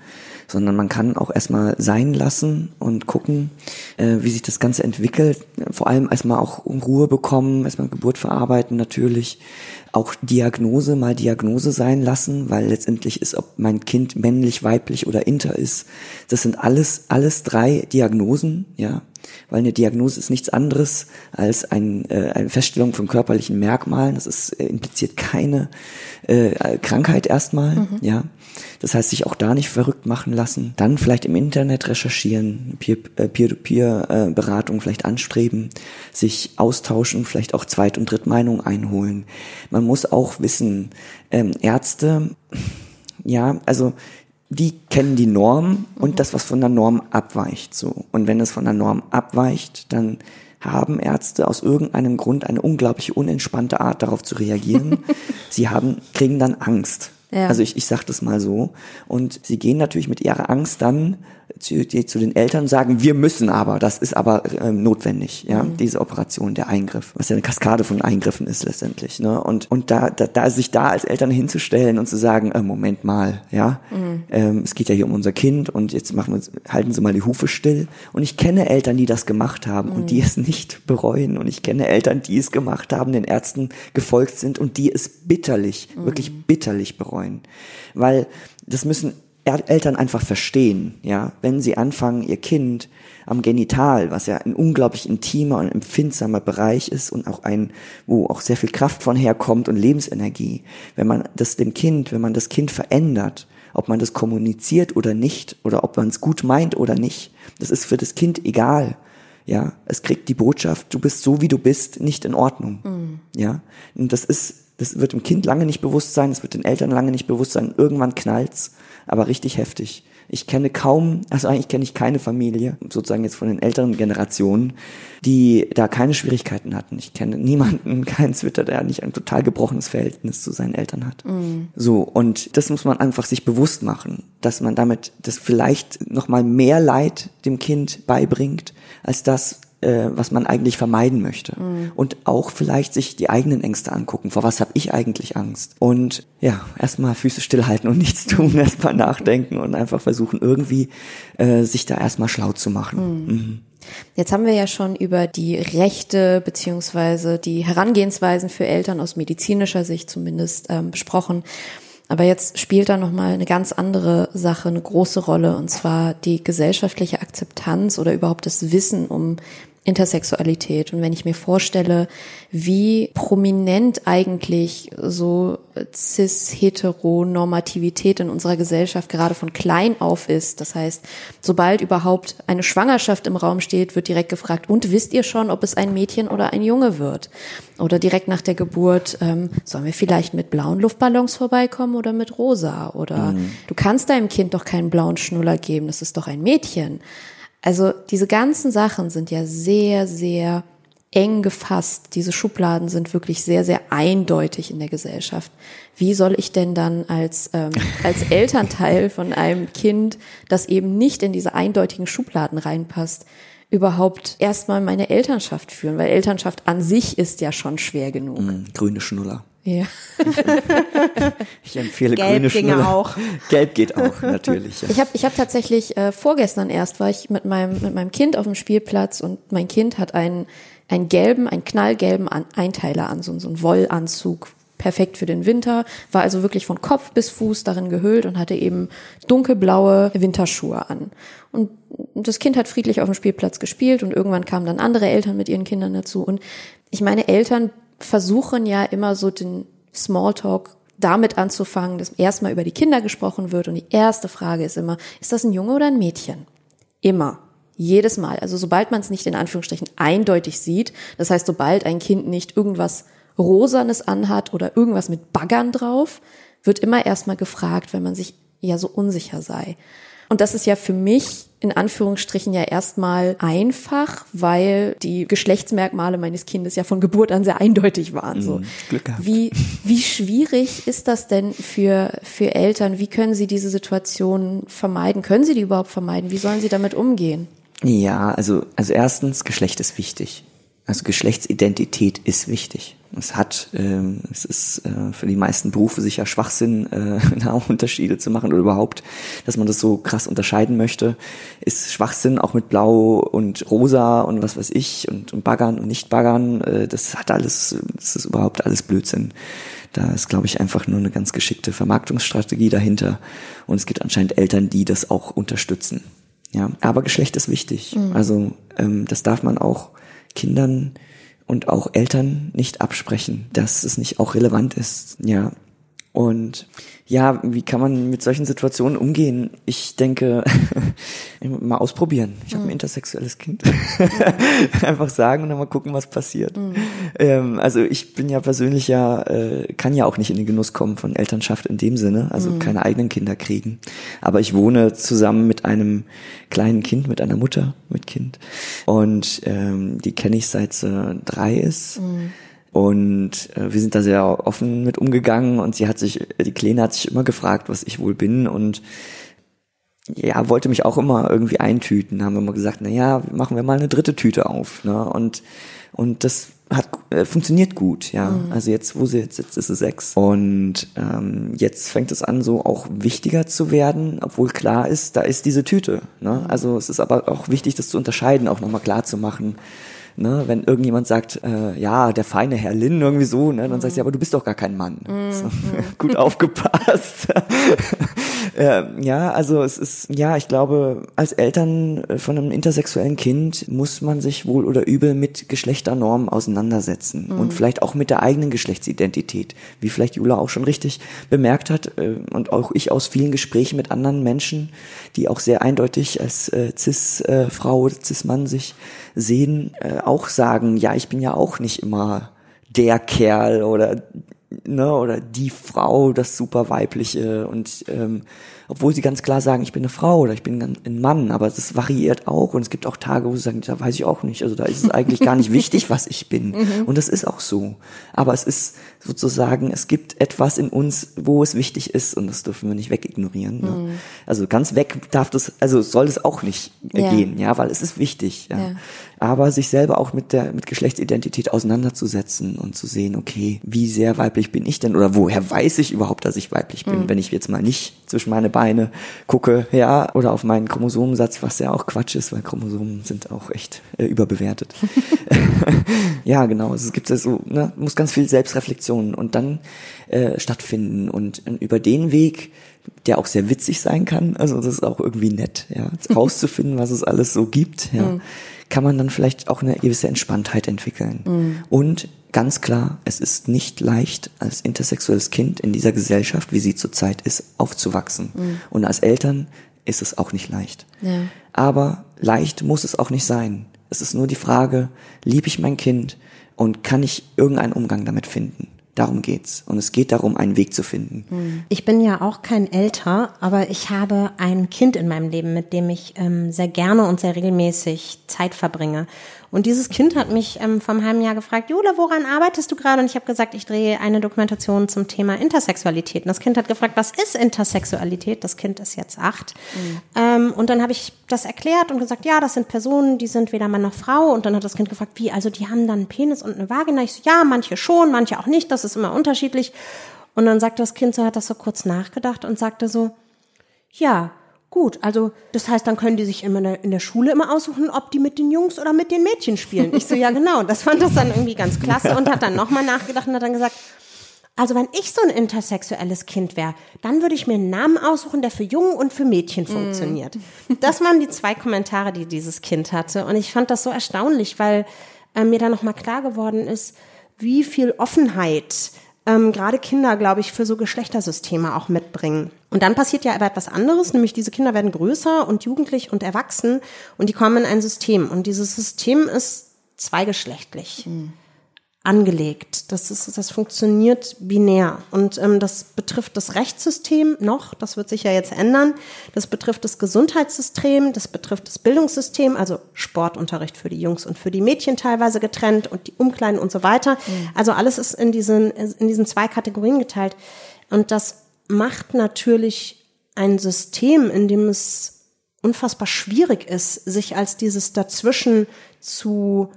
sondern man kann auch erstmal sein lassen und gucken, äh, wie sich das Ganze entwickelt. Vor allem erstmal auch Ruhe bekommen, erstmal Geburt verarbeiten natürlich. Auch Diagnose mal Diagnose sein lassen, weil letztendlich ist, ob mein Kind männlich, weiblich oder inter ist, das sind alles, alles drei Diagnosen, ja. Weil eine Diagnose ist nichts anderes als ein, äh, eine Feststellung von körperlichen Merkmalen. Das ist, äh, impliziert keine äh, Krankheit erstmal, mhm. ja. Das heißt, sich auch da nicht verrückt machen lassen. Dann vielleicht im Internet recherchieren, äh, Peer-to-Peer-Beratung vielleicht anstreben, sich austauschen, vielleicht auch Zweit- und Drittmeinung einholen. Man muss auch wissen, ähm, Ärzte, ja, also die kennen die Norm und das, was von der Norm abweicht. So. Und wenn es von der Norm abweicht, dann haben Ärzte aus irgendeinem Grund eine unglaubliche unentspannte Art darauf zu reagieren. sie haben, kriegen dann Angst. Ja. Also ich, ich sage das mal so. Und sie gehen natürlich mit ihrer Angst dann zu, zu den Eltern sagen, wir müssen aber, das ist aber ähm, notwendig, ja, mhm. diese Operation, der Eingriff, was ja eine Kaskade von Eingriffen ist letztendlich. Ne? Und, und da, da, da sich da als Eltern hinzustellen und zu sagen, äh, Moment mal, ja, mhm. ähm, es geht ja hier um unser Kind und jetzt machen wir, halten Sie mal die Hufe still. Und ich kenne Eltern, die das gemacht haben mhm. und die es nicht bereuen. Und ich kenne Eltern, die es gemacht haben, den Ärzten gefolgt sind und die es bitterlich, wirklich mhm. bitterlich bereuen. Weil das müssen Eltern einfach verstehen, ja, wenn sie anfangen, ihr Kind am Genital, was ja ein unglaublich intimer und empfindsamer Bereich ist und auch ein, wo auch sehr viel Kraft von herkommt und Lebensenergie, wenn man das dem Kind, wenn man das Kind verändert, ob man das kommuniziert oder nicht, oder ob man es gut meint oder nicht, das ist für das Kind egal. Ja, es kriegt die Botschaft, du bist so wie du bist, nicht in Ordnung. Mhm. Ja, und das ist, das wird dem Kind lange nicht bewusst sein, es wird den Eltern lange nicht bewusst sein. Irgendwann knallt's aber richtig heftig. Ich kenne kaum, also eigentlich kenne ich keine Familie, sozusagen jetzt von den älteren Generationen, die da keine Schwierigkeiten hatten. Ich kenne niemanden, keinen Twitter, der nicht ein total gebrochenes Verhältnis zu seinen Eltern hat. Mhm. So, und das muss man einfach sich bewusst machen, dass man damit das vielleicht nochmal mehr Leid dem Kind beibringt, als das, äh, was man eigentlich vermeiden möchte. Mhm. Und auch vielleicht sich die eigenen Ängste angucken. Vor was habe ich eigentlich Angst? Und ja, erstmal Füße stillhalten und nichts tun, erstmal nachdenken und einfach versuchen, irgendwie äh, sich da erstmal schlau zu machen. Mhm. Mhm.
Jetzt haben wir ja schon über die Rechte beziehungsweise die Herangehensweisen für Eltern aus medizinischer Sicht zumindest ähm, besprochen. Aber jetzt spielt da nochmal eine ganz andere Sache eine große Rolle, und zwar die gesellschaftliche Akzeptanz oder überhaupt das Wissen um Intersexualität. Und wenn ich mir vorstelle, wie prominent eigentlich so cis-heteronormativität in unserer Gesellschaft gerade von klein auf ist. Das heißt, sobald überhaupt eine Schwangerschaft im Raum steht, wird direkt gefragt, und wisst ihr schon, ob es ein Mädchen oder ein Junge wird? Oder direkt nach der Geburt, ähm, sollen wir vielleicht mit blauen Luftballons vorbeikommen oder mit rosa? Oder mhm. du kannst deinem Kind doch keinen blauen Schnuller geben, das ist doch ein Mädchen. Also diese ganzen Sachen sind ja sehr, sehr eng gefasst. Diese Schubladen sind wirklich sehr, sehr eindeutig in der Gesellschaft. Wie soll ich denn dann als, ähm, als Elternteil von einem Kind, das eben nicht in diese eindeutigen Schubladen reinpasst, überhaupt erstmal meine Elternschaft führen? Weil Elternschaft an sich ist ja schon schwer genug. Mm,
grüne Schnuller.
Ja.
Ich empfehle
Gelb
grüne
ginge
Schnuller.
auch.
Gelb geht auch, natürlich. Ja.
Ich habe ich hab tatsächlich äh, vorgestern erst war ich mit meinem mit meinem Kind auf dem Spielplatz und mein Kind hat einen einen gelben, einen knallgelben An Einteiler an, so, so einen Wollanzug, perfekt für den Winter, war also wirklich von Kopf bis Fuß darin gehüllt und hatte eben dunkelblaue Winterschuhe an. Und das Kind hat friedlich auf dem Spielplatz gespielt und irgendwann kamen dann andere Eltern mit ihren Kindern dazu. Und ich meine, Eltern versuchen ja immer so den Smalltalk damit anzufangen, dass erstmal über die Kinder gesprochen wird und die erste Frage ist immer, ist das ein Junge oder ein Mädchen? Immer. Jedes Mal. Also sobald man es nicht in Anführungsstrichen eindeutig sieht, das heißt, sobald ein Kind nicht irgendwas Rosanes anhat oder irgendwas mit Baggern drauf, wird immer erstmal gefragt, wenn man sich ja so unsicher sei. Und das ist ja für mich in Anführungsstrichen ja erstmal einfach, weil die Geschlechtsmerkmale meines Kindes ja von Geburt an sehr eindeutig waren. So.
Glück gehabt.
Wie, wie schwierig ist das denn für, für Eltern? Wie können sie diese Situation vermeiden? Können sie die überhaupt vermeiden? Wie sollen sie damit umgehen?
Ja, also, also erstens, Geschlecht ist wichtig. Also Geschlechtsidentität ist wichtig. Es hat, ähm, es ist äh, für die meisten Berufe sicher Schwachsinn, äh, da Unterschiede zu machen oder überhaupt, dass man das so krass unterscheiden möchte, ist Schwachsinn auch mit Blau und Rosa und was weiß ich und, und Baggern und nicht Baggern. Äh, das hat alles, das ist überhaupt alles Blödsinn. Da ist, glaube ich, einfach nur eine ganz geschickte Vermarktungsstrategie dahinter. Und es gibt anscheinend Eltern, die das auch unterstützen. Ja, aber Geschlecht ist wichtig. Also ähm, das darf man auch Kindern und auch Eltern nicht absprechen, dass es nicht auch relevant ist. Ja. Und ja, wie kann man mit solchen Situationen umgehen? Ich denke, mal ausprobieren. Ich habe ein intersexuelles Kind. Einfach sagen und dann mal gucken, was passiert. Ähm, also ich bin ja persönlich ja, äh, kann ja auch nicht in den Genuss kommen von Elternschaft in dem Sinne, also keine eigenen Kinder kriegen. Aber ich wohne zusammen mit einem kleinen Kind, mit einer Mutter mit Kind. Und ähm, die kenne ich seit sie drei ist. Und äh, wir sind da sehr offen mit umgegangen und sie hat sich, die Kleine hat sich immer gefragt, was ich wohl bin und ja, wollte mich auch immer irgendwie eintüten. Haben wir immer gesagt, na ja, machen wir mal eine dritte Tüte auf. Ne? Und, und das hat äh, funktioniert gut, ja. Also jetzt, wo sie jetzt sitzt, ist sie sechs. Und ähm, jetzt fängt es an, so auch wichtiger zu werden, obwohl klar ist, da ist diese Tüte. Ne? Also es ist aber auch wichtig, das zu unterscheiden, auch nochmal klar zu machen. Ne, wenn irgendjemand sagt, äh, ja, der feine Herr Lin irgendwie so, ne, dann sagst du, ja, aber du bist doch gar kein Mann. So, gut aufgepasst. äh, ja, also es ist, ja, ich glaube, als Eltern äh, von einem intersexuellen Kind muss man sich wohl oder übel mit Geschlechternormen auseinandersetzen und vielleicht auch mit der eigenen Geschlechtsidentität, wie vielleicht Jula auch schon richtig bemerkt hat äh, und auch ich aus vielen Gesprächen mit anderen Menschen, die auch sehr eindeutig als äh, Cis-Frau oder Cis-Mann sich sehen, äh, auch sagen, ja, ich bin ja auch nicht immer der Kerl oder ne, oder die Frau, das super weibliche. Und ähm, obwohl sie ganz klar sagen, ich bin eine Frau oder ich bin ein Mann, aber das variiert auch und es gibt auch Tage, wo sie sagen, da weiß ich auch nicht, also da ist es eigentlich gar nicht wichtig, was ich bin und das ist auch so, aber es ist sozusagen, es gibt etwas in uns, wo es wichtig ist und das dürfen wir nicht wegignorieren. Ne? Also ganz weg darf das, also soll es auch nicht
Ja.
gehen, ja, weil es ist wichtig, ja.
Ja.
Aber sich selber auch mit der mit Geschlechtsidentität auseinanderzusetzen und zu sehen, okay, wie sehr weiblich bin ich denn oder woher weiß ich überhaupt, dass ich weiblich bin, wenn ich jetzt mal nicht zwischen meine Beine gucke, ja, oder auf meinen Chromosomensatz, was ja auch Quatsch ist, weil Chromosomen sind auch echt äh, überbewertet. ja, genau, es gibt ja so, ne, muss ganz viel Selbstreflexion und dann äh, stattfinden und, und über den Weg der auch sehr witzig sein kann. Also das ist auch irgendwie nett, ja, rauszufinden, was es alles so gibt. Ja, kann man dann vielleicht auch eine gewisse Entspanntheit entwickeln. Und ganz klar, es ist nicht leicht, als intersexuelles Kind in dieser Gesellschaft, wie sie zurzeit ist, aufzuwachsen. Und als Eltern ist es auch nicht leicht.
Ja.
Aber leicht muss es auch nicht sein. Es ist nur die Frage, liebe ich mein Kind und kann ich irgendeinen Umgang damit finden? Darum geht's. Und es geht darum, einen Weg zu finden.
Ich bin ja auch kein Älter, aber ich habe ein Kind in meinem Leben, mit dem ich ähm, sehr gerne und sehr regelmäßig Zeit verbringe. Und dieses Kind hat mich ähm, vom halben Jahr gefragt, Jula, woran arbeitest du gerade? Und ich habe gesagt, ich drehe eine Dokumentation zum Thema Intersexualität. Und das Kind hat gefragt, was ist Intersexualität? Das Kind ist jetzt acht. Mhm. Ähm, und dann habe ich das erklärt und gesagt, ja, das sind Personen, die sind weder Mann noch Frau. Und dann hat das Kind gefragt, wie, also die haben dann einen Penis und eine Vagina? Ich so, ja, manche schon, manche auch nicht, das ist immer unterschiedlich. Und dann sagte das Kind so, hat das so kurz nachgedacht und sagte so, ja, Gut, also das heißt, dann können die sich immer in der Schule immer aussuchen, ob die mit den Jungs oder mit den Mädchen spielen. Ich so, ja genau, das fand das dann irgendwie ganz klasse und hat dann nochmal nachgedacht und hat dann gesagt, also wenn ich so ein intersexuelles Kind wäre, dann würde ich mir einen Namen aussuchen, der für Jungen und für Mädchen mm. funktioniert. Das waren die zwei Kommentare, die dieses Kind hatte und ich fand das so erstaunlich, weil äh, mir da nochmal klar geworden ist, wie viel Offenheit ähm, gerade Kinder, glaube ich, für so Geschlechtersysteme auch mitbringen. Und dann passiert ja aber etwas anderes, nämlich diese Kinder werden größer und jugendlich und erwachsen und die kommen in ein System. Und dieses System ist zweigeschlechtlich. Mhm angelegt. Das, ist, das funktioniert binär. Und ähm, das betrifft das Rechtssystem noch, das wird sich ja jetzt ändern. Das betrifft das Gesundheitssystem, das betrifft das Bildungssystem, also Sportunterricht für die Jungs und für die Mädchen teilweise getrennt und die Umkleiden und so weiter. Mhm. Also alles ist in diesen, in diesen zwei Kategorien geteilt. Und das macht natürlich ein System, in dem es unfassbar schwierig ist, sich als dieses dazwischen zu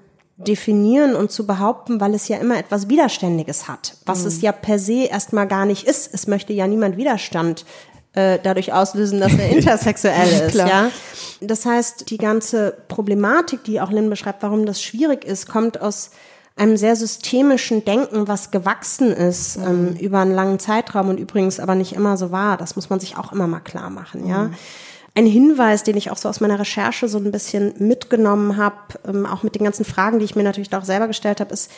definieren und zu behaupten, weil es ja immer etwas Widerständiges hat, was mhm. es ja per se erstmal gar nicht ist. Es möchte ja niemand Widerstand äh, dadurch auslösen, dass er intersexuell ist. ja? Das heißt, die ganze Problematik, die auch Lynn beschreibt, warum das schwierig ist, kommt aus einem sehr systemischen Denken, was gewachsen ist mhm. ähm, über einen langen Zeitraum und übrigens aber nicht immer so war. Das muss man sich auch immer mal klar machen, ja. Ein Hinweis, den ich auch so aus meiner Recherche so ein bisschen mitgenommen habe, ähm, auch mit den ganzen Fragen, die ich mir natürlich auch selber gestellt habe, ist,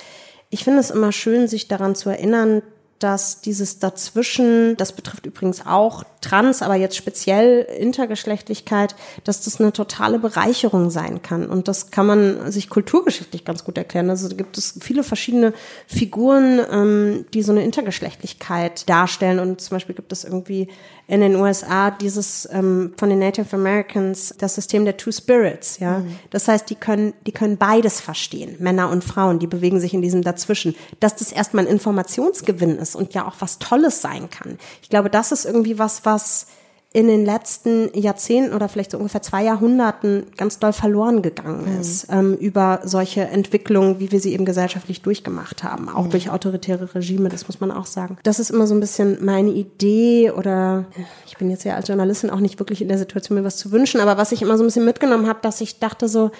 ich finde es immer schön, sich daran zu erinnern, dass dieses Dazwischen, das betrifft übrigens auch Trans, aber jetzt speziell Intergeschlechtlichkeit, dass das eine totale Bereicherung sein kann. Und das kann man sich kulturgeschichtlich ganz gut erklären. Also gibt es viele verschiedene Figuren, ähm, die so eine Intergeschlechtlichkeit darstellen. Und zum Beispiel gibt es irgendwie in den USA dieses ähm, von den Native Americans das System der Two Spirits, ja. Mhm. Das heißt, die können die können beides verstehen, Männer und Frauen, die bewegen sich in diesem dazwischen. Dass das erstmal ein Informationsgewinn ist und ja auch was Tolles sein kann. Ich glaube, das ist irgendwie was, was in den letzten Jahrzehnten oder vielleicht so ungefähr zwei Jahrhunderten ganz doll verloren gegangen mhm. ist mhm. ähm, über solche Entwicklungen, wie wir sie eben gesellschaftlich durchgemacht haben, auch mhm. durch autoritäre Regime, das muss man auch sagen. Das ist immer so ein bisschen meine Idee oder ich bin jetzt ja als Journalistin auch nicht wirklich in der Situation, mir was zu wünschen, aber was ich immer so ein bisschen mitgenommen habe, dass ich dachte so,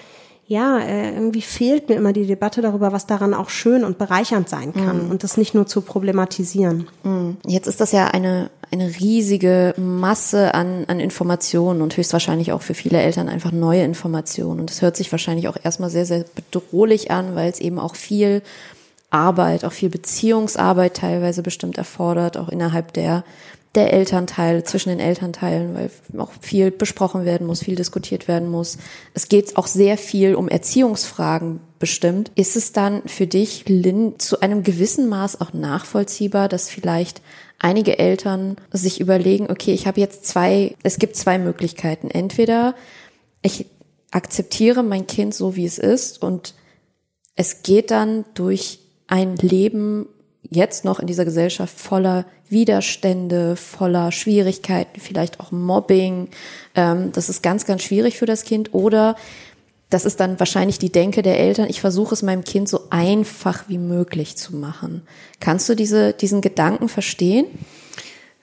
ja, äh, irgendwie fehlt mir immer die Debatte darüber, was daran auch schön und bereichernd sein kann mm. und das nicht nur zu problematisieren.
Mm. Jetzt ist das ja eine, eine riesige Masse an, an Informationen und höchstwahrscheinlich auch für viele Eltern einfach neue Informationen. Und das hört sich wahrscheinlich auch erstmal sehr, sehr bedrohlich an, weil es eben auch viel Arbeit, auch viel Beziehungsarbeit teilweise bestimmt erfordert, auch innerhalb der der Elternteil, zwischen den Elternteilen, weil auch viel besprochen werden muss, viel diskutiert werden muss. Es geht auch sehr viel um Erziehungsfragen bestimmt. Ist es dann für dich, Lynn, zu einem gewissen Maß auch nachvollziehbar, dass vielleicht einige Eltern sich überlegen, okay, ich habe jetzt zwei, es gibt zwei Möglichkeiten. Entweder ich akzeptiere mein Kind so, wie es ist und es geht dann durch ein Leben jetzt noch in dieser Gesellschaft voller Widerstände, voller Schwierigkeiten, vielleicht auch Mobbing. Ähm, das ist ganz, ganz schwierig für das Kind. Oder das ist dann wahrscheinlich die Denke der Eltern, ich versuche es meinem Kind so einfach wie möglich zu machen. Kannst du diese, diesen Gedanken verstehen?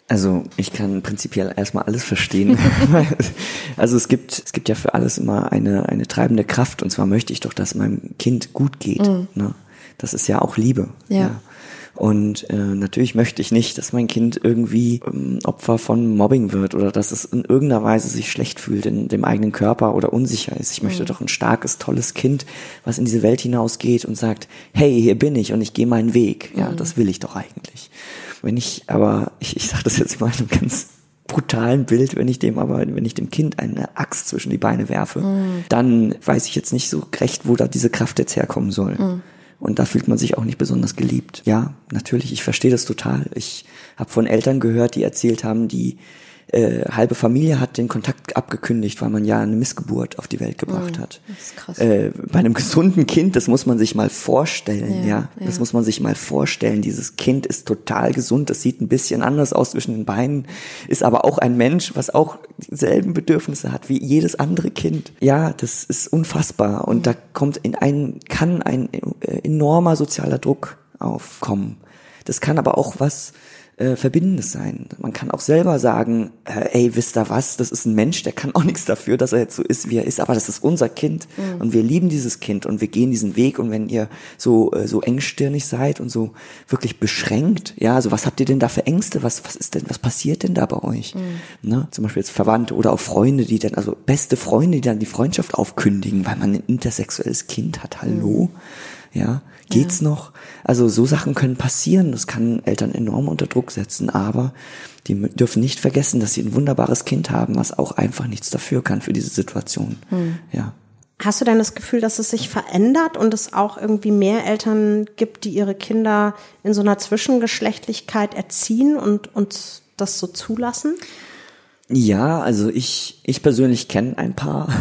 Also ich kann prinzipiell erstmal alles verstehen. also es gibt, es gibt ja für alles immer eine, eine treibende Kraft und zwar möchte ich doch, dass meinem Kind gut geht. Mm. Ne? Das ist ja auch Liebe.
Ja. ja.
Und äh, natürlich möchte ich nicht, dass mein Kind irgendwie ähm, Opfer von Mobbing wird oder dass es in irgendeiner Weise sich schlecht fühlt in dem eigenen Körper oder unsicher ist. Ich möchte mhm. doch ein starkes, tolles Kind, was in diese Welt hinausgeht und sagt, hey, hier bin ich und ich gehe meinen Weg. Ja, mhm. das will ich doch eigentlich. Wenn ich aber, ich, ich sage das jetzt mal in einem ganz brutalen Bild, wenn ich dem aber, wenn ich dem Kind eine Axt zwischen die Beine werfe, mm. dann weiß ich jetzt nicht so recht, wo da diese Kraft jetzt herkommen soll. Und da fühlt man sich auch nicht besonders geliebt. Ja, natürlich, ich verstehe das total. Ich habe von Eltern gehört, die erzählt haben, die äh, halbe Familie hat den Kontakt abgekündigt, weil man ja eine Missgeburt auf die Welt gebracht
Mhm,
hat.
das ist krass.
Äh, bei einem gesunden Kind, das muss man sich mal vorstellen,
Ja,
ja, Das
ja.
muss man sich mal vorstellen. Dieses Kind ist total gesund, das sieht ein bisschen anders aus zwischen den Beinen, ist aber auch ein Mensch, was auch dieselben Bedürfnisse hat wie jedes andere Kind. Ja, das ist unfassbar und da kommt in ein, kann ein äh, enormer sozialer Druck aufkommen. Das kann aber auch was äh, Verbindendes sein. Man kann auch selber sagen, äh, ey, wisst ihr was, das ist ein Mensch, der kann auch nichts dafür, dass er jetzt so ist, wie er ist, aber das ist unser Kind und wir lieben dieses Kind und wir gehen diesen Weg und wenn ihr so äh, so engstirnig seid und so wirklich beschränkt, ja, also was habt ihr denn da für Ängste? Was was ist denn, was passiert denn da bei euch? Ne? Zum Beispiel jetzt Verwandte oder auch Freunde, die dann, also beste Freunde, die dann die Freundschaft aufkündigen, weil man ein intersexuelles Kind hat. Hallo? Ja, geht's noch? Also so Sachen können passieren. Das kann Eltern enorm unter Druck setzen, aber die dürfen nicht vergessen, dass sie ein wunderbares Kind haben, was auch einfach nichts dafür kann für diese Situation. Ja.
Hast du denn das Gefühl, dass es sich verändert und es auch irgendwie mehr Eltern gibt, die ihre Kinder in so einer Zwischengeschlechtlichkeit erziehen und uns das so zulassen?
Ja, also ich, ich persönlich kenne ein paar.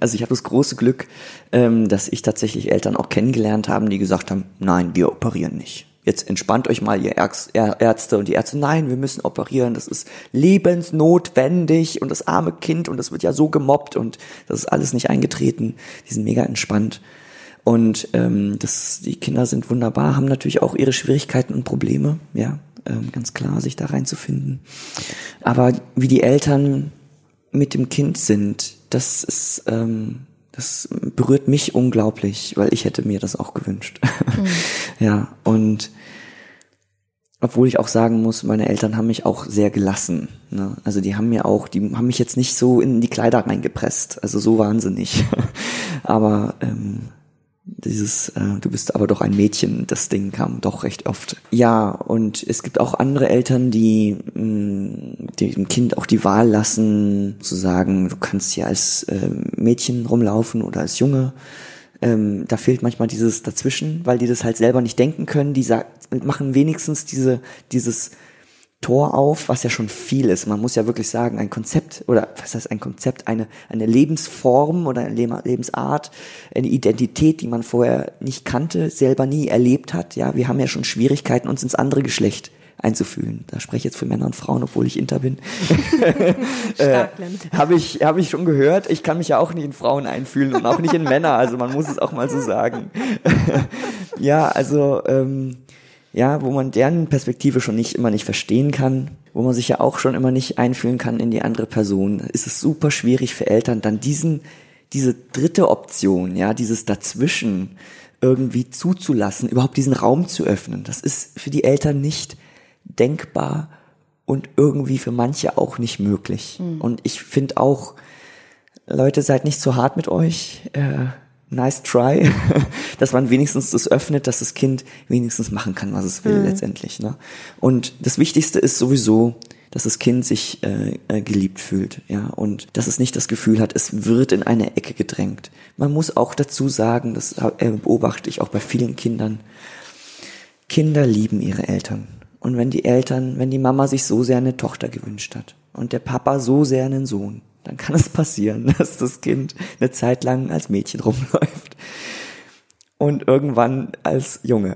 Also ich habe das große Glück, ähm, dass ich tatsächlich Eltern auch kennengelernt haben, die gesagt haben, nein, wir operieren nicht. Jetzt entspannt euch mal, ihr Ärz- Är- Ärzte und die Ärzte, nein, wir müssen operieren, das ist lebensnotwendig und das arme Kind und das wird ja so gemobbt und das ist alles nicht eingetreten. Die sind mega entspannt. Und ähm, das, die Kinder sind wunderbar, haben natürlich auch ihre Schwierigkeiten und Probleme, ja, ganz klar, sich da reinzufinden. Aber wie die Eltern mit dem Kind sind, das ist, ähm, das berührt mich unglaublich, weil ich hätte mir das auch gewünscht. ja, und obwohl ich auch sagen muss, meine Eltern haben mich auch sehr gelassen. Ne? Also die haben mir auch, die haben mich jetzt nicht so in die Kleider reingepresst. Also so wahnsinnig. Aber ähm, dieses, äh, du bist aber doch ein Mädchen, das Ding kam doch recht oft. Ja, und es gibt auch andere Eltern, die mh, dem Kind auch die Wahl lassen, zu sagen, du kannst hier als äh, Mädchen rumlaufen oder als Junge. Ähm, da fehlt manchmal dieses dazwischen, weil die das halt selber nicht denken können. Die sa- machen wenigstens diese, dieses Tor auf, was ja schon viel ist. Man muss ja wirklich sagen, ein Konzept oder was heißt ein Konzept, eine, eine Lebensform oder eine Leb- Lebensart, eine Identität, die man vorher nicht kannte, selber nie erlebt hat. Ja, wir haben ja schon Schwierigkeiten, uns ins andere Geschlecht einzufühlen. Da spreche ich jetzt für Männer und Frauen, obwohl ich inter bin.
Len.
Habe ich, hab ich schon gehört. Ich kann mich ja auch nicht in Frauen einfühlen und auch nicht in Männer. Also man muss es auch mal so sagen. ja, also ähm, ja, wo man deren Perspektive schon nicht immer nicht verstehen kann, wo man sich ja auch schon immer nicht einfühlen kann in die andere Person, ist es super schwierig für Eltern dann diesen diese dritte Option, ja, dieses dazwischen irgendwie zuzulassen, überhaupt diesen Raum zu öffnen. Das ist für die Eltern nicht denkbar und irgendwie für manche auch nicht möglich. Und ich finde auch, Leute, seid nicht zu hart mit euch. Äh, nice try. dass man wenigstens das öffnet, dass das Kind wenigstens machen kann, was es will letztendlich. Ne? Und das Wichtigste ist sowieso, dass das Kind sich äh, äh, geliebt fühlt, ja, und dass es nicht das Gefühl hat, es wird in eine Ecke gedrängt. Man muss auch dazu sagen, das äh, beobachte ich auch bei vielen Kindern, Kinder lieben ihre Eltern. Und wenn die Eltern, wenn die Mama sich so sehr eine Tochter gewünscht hat und der Papa so sehr einen Sohn, dann kann es passieren, dass das Kind eine Zeit lang als Mädchen rumläuft und irgendwann als Junge.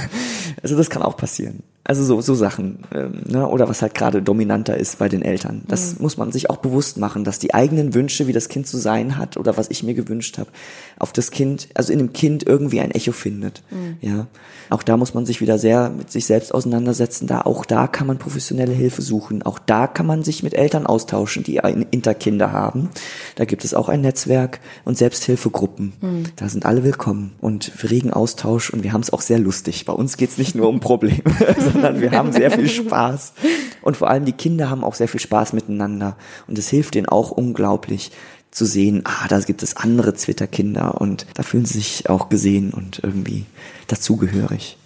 also das kann auch passieren. Also so, so Sachen, ähm, ne? oder was halt gerade dominanter ist bei den Eltern. Das muss man sich auch bewusst machen, dass die eigenen Wünsche, wie das Kind zu sein hat oder was ich mir gewünscht habe, auf das Kind, also in dem Kind irgendwie ein Echo findet. Ja, auch da muss man sich wieder sehr mit sich selbst auseinandersetzen. Da auch da kann man professionelle Hilfe suchen. Auch da kann man sich mit Eltern austauschen, die Interkinder haben. Da gibt es auch ein Netzwerk und Selbsthilfegruppen. Da sind alle willkommen und wir regen Austausch und wir haben es auch sehr lustig. Bei uns geht es nicht nur um Probleme, sondern wir haben sehr viel Spaß. Und vor allem die Kinder haben auch sehr viel Spaß miteinander. Und es hilft ihnen auch unglaublich zu sehen, ah, da gibt es andere Zwitterkinder und da fühlen sie sich auch gesehen und irgendwie dazugehörig.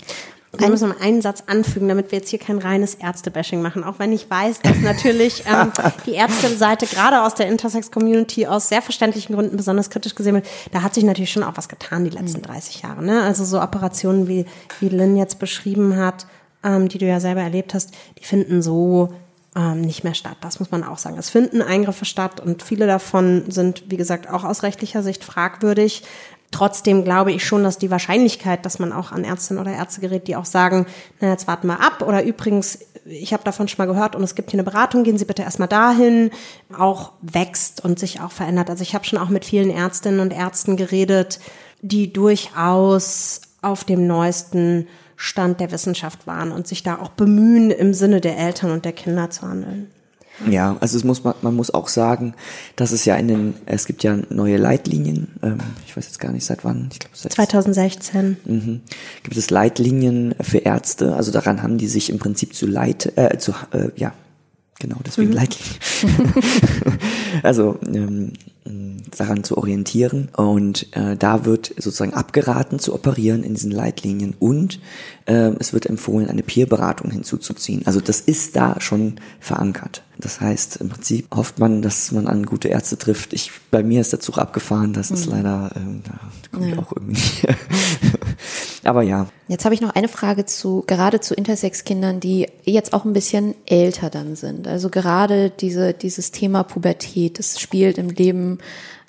Wir müssen noch einen Satz anfügen, damit wir jetzt hier kein reines Ärzte-Bashing machen. Auch wenn ich weiß, dass natürlich ähm, die Ärzteseite gerade aus der Intersex-Community aus sehr verständlichen Gründen besonders kritisch gesehen wird. Da hat sich natürlich schon auch was getan die letzten 30 Jahre. Ne? Also so Operationen, wie, wie Lynn jetzt beschrieben hat, ähm, die du ja selber erlebt hast, die finden so ähm, nicht mehr statt. Das muss man auch sagen. Es finden Eingriffe statt und viele davon sind, wie gesagt, auch aus rechtlicher Sicht fragwürdig. Trotzdem glaube ich schon, dass die Wahrscheinlichkeit, dass man auch an Ärztinnen oder Ärzte gerät, die auch sagen, na jetzt warten wir ab oder übrigens, ich habe davon schon mal gehört und es gibt hier eine Beratung, gehen Sie bitte erstmal dahin, auch wächst und sich auch verändert. Also ich habe schon auch mit vielen Ärztinnen und Ärzten geredet, die durchaus auf dem neuesten Stand der Wissenschaft waren und sich da auch bemühen, im Sinne der Eltern und der Kinder zu handeln.
Ja, also es muss man, man muss auch sagen, dass es ja in den, es gibt ja neue Leitlinien, ähm, ich weiß jetzt gar nicht seit wann, ich glaube seit
2016.
Mhm. Gibt es Leitlinien für Ärzte, also daran haben die sich im Prinzip zu leit, äh, zu, äh, ja, genau, deswegen mhm. Leitlinien. also ähm, daran zu orientieren. Und äh, da wird sozusagen abgeraten zu operieren in diesen Leitlinien und äh, es wird empfohlen, eine Peerberatung hinzuzuziehen. Also das ist da schon verankert. Das heißt, im Prinzip hofft man, dass man an gute Ärzte trifft. Ich, bei mir ist der Zug abgefahren, das ist mhm. leider, ähm, da kommt ja. auch irgendwie. Aber ja.
Jetzt habe ich noch eine Frage zu, gerade zu Intersex-Kindern, die jetzt auch ein bisschen älter dann sind. Also gerade diese, dieses Thema Pubertät, das spielt im Leben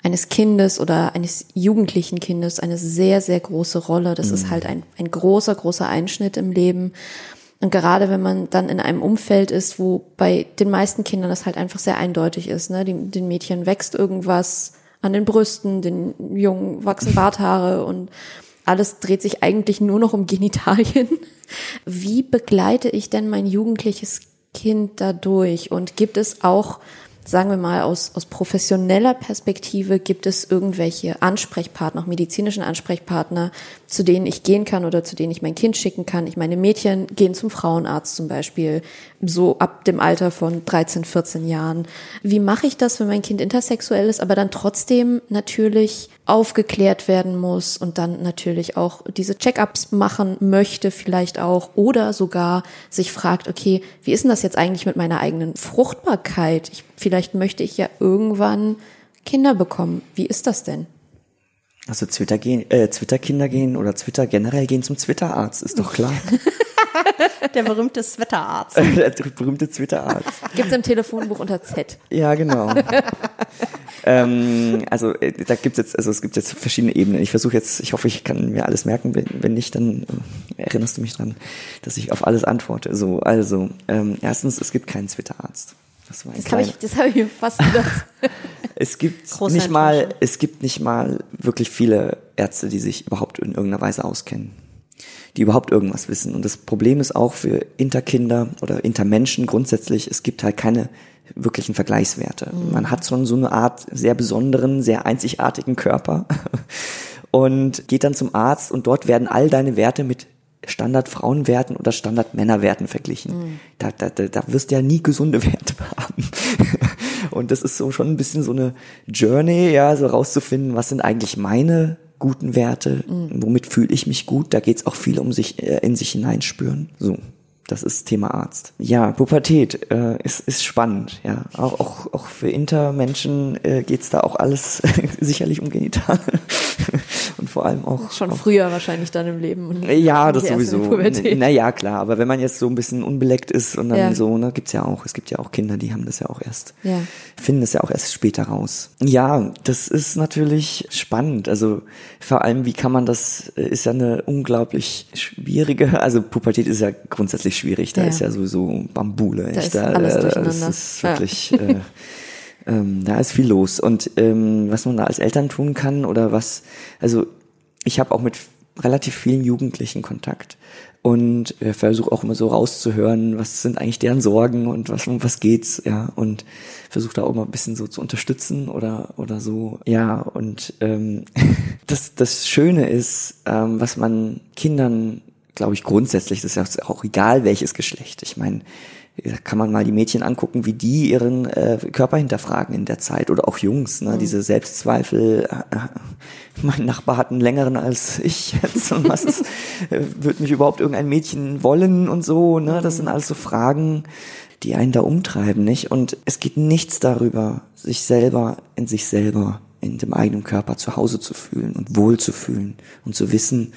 eines Kindes oder eines jugendlichen Kindes eine sehr, sehr große Rolle. Das mhm. ist halt ein, ein großer, großer Einschnitt im Leben. Und gerade wenn man dann in einem Umfeld ist, wo bei den meisten Kindern das halt einfach sehr eindeutig ist, ne, die, den Mädchen wächst irgendwas an den Brüsten, den Jungen wachsen Barthaare und alles dreht sich eigentlich nur noch um Genitalien. Wie begleite ich denn mein jugendliches Kind dadurch? Und gibt es auch sagen wir mal, aus, aus professioneller Perspektive gibt es irgendwelche Ansprechpartner, auch medizinischen Ansprechpartner, zu denen ich gehen kann oder zu denen ich mein Kind schicken kann. Ich meine, Mädchen gehen zum Frauenarzt zum Beispiel, so ab dem Alter von 13, 14 Jahren. Wie mache ich das, wenn mein Kind intersexuell ist, aber dann trotzdem natürlich aufgeklärt werden muss und dann natürlich auch diese Check-ups machen möchte, vielleicht auch, oder sogar sich fragt, okay, wie ist denn das jetzt eigentlich mit meiner eigenen Fruchtbarkeit? Ich, vielleicht möchte ich ja irgendwann Kinder bekommen. Wie ist das denn?
Also Twitter gehen, äh, Twitter-Kinder gehen oder Twitter generell gehen zum Twitter-Arzt, ist doch klar.
Der berühmte Twitter-Arzt.
Der berühmte Twitter-Arzt.
Gibt's im Telefonbuch unter Z.
Ja, genau. ähm, also äh, da gibt's jetzt, also es gibt jetzt verschiedene Ebenen. Ich versuche jetzt, ich hoffe, ich kann mir alles merken. Wenn, wenn nicht, dann äh, erinnerst du mich dran, dass ich auf alles antworte. So, also ähm, erstens, es gibt keinen Twitter-Arzt.
Das, war das habe ich, das hab ich mir fast gedacht.
es gibt Große nicht mal, es gibt nicht mal wirklich viele Ärzte, die sich überhaupt in irgendeiner Weise auskennen, die überhaupt irgendwas wissen. Und das Problem ist auch für Interkinder oder Intermenschen grundsätzlich, es gibt halt keine wirklichen Vergleichswerte. Mhm. Man hat schon so eine Art sehr besonderen, sehr einzigartigen Körper und geht dann zum Arzt und dort werden all deine Werte mit Standard-Frauenwerten oder Standard-Männerwerten verglichen. Mhm. Da, da, da, da wirst du ja nie gesunde Werte haben. Und das ist so schon ein bisschen so eine Journey, ja, so rauszufinden, was sind eigentlich meine guten Werte, mhm. womit fühle ich mich gut. Da geht's auch viel um sich äh, in sich hineinspüren. So. Das ist Thema Arzt. Ja, Pubertät äh, ist, ist spannend. Ja, auch, auch, auch für Intermenschen äh, geht's da auch alles sicherlich um Genital und vor allem auch
schon
auch,
früher wahrscheinlich dann im Leben. Und
ja, das sowieso. Naja, klar. Aber wenn man jetzt so ein bisschen unbeleckt ist und dann ja. so, ne, gibt's ja auch. Es gibt ja auch Kinder, die haben das ja auch erst, ja. finden das ja auch erst später raus. Ja, das ist natürlich spannend. Also vor allem, wie kann man das? Ist ja eine unglaublich schwierige. Also Pubertät ist ja grundsätzlich schwierig. Da ja. ist ja sowieso Bambule. Da
ist da, alles da,
durcheinander. Das ist wirklich. äh, ähm, da ist viel los. Und ähm, was man da als Eltern tun kann oder was, also ich habe auch mit relativ vielen Jugendlichen Kontakt und äh, versuche auch immer so rauszuhören, was sind eigentlich deren Sorgen und was um was geht's, ja und versuche da auch mal ein bisschen so zu unterstützen oder oder so, ja und ähm, das das Schöne ist, ähm, was man Kindern, glaube ich grundsätzlich, das ist ja auch egal welches Geschlecht, ich meine kann man mal die Mädchen angucken, wie die ihren äh, Körper hinterfragen in der Zeit oder auch Jungs, ne? Mhm. diese Selbstzweifel. Äh, mein Nachbar hat einen längeren als ich jetzt und was ist, äh, wird mich überhaupt irgendein Mädchen wollen und so, ne? Das sind alles so Fragen, die einen da umtreiben, nicht? Und es geht nichts darüber, sich selber in sich selber in dem eigenen Körper zu Hause zu fühlen und wohl zu fühlen und zu wissen,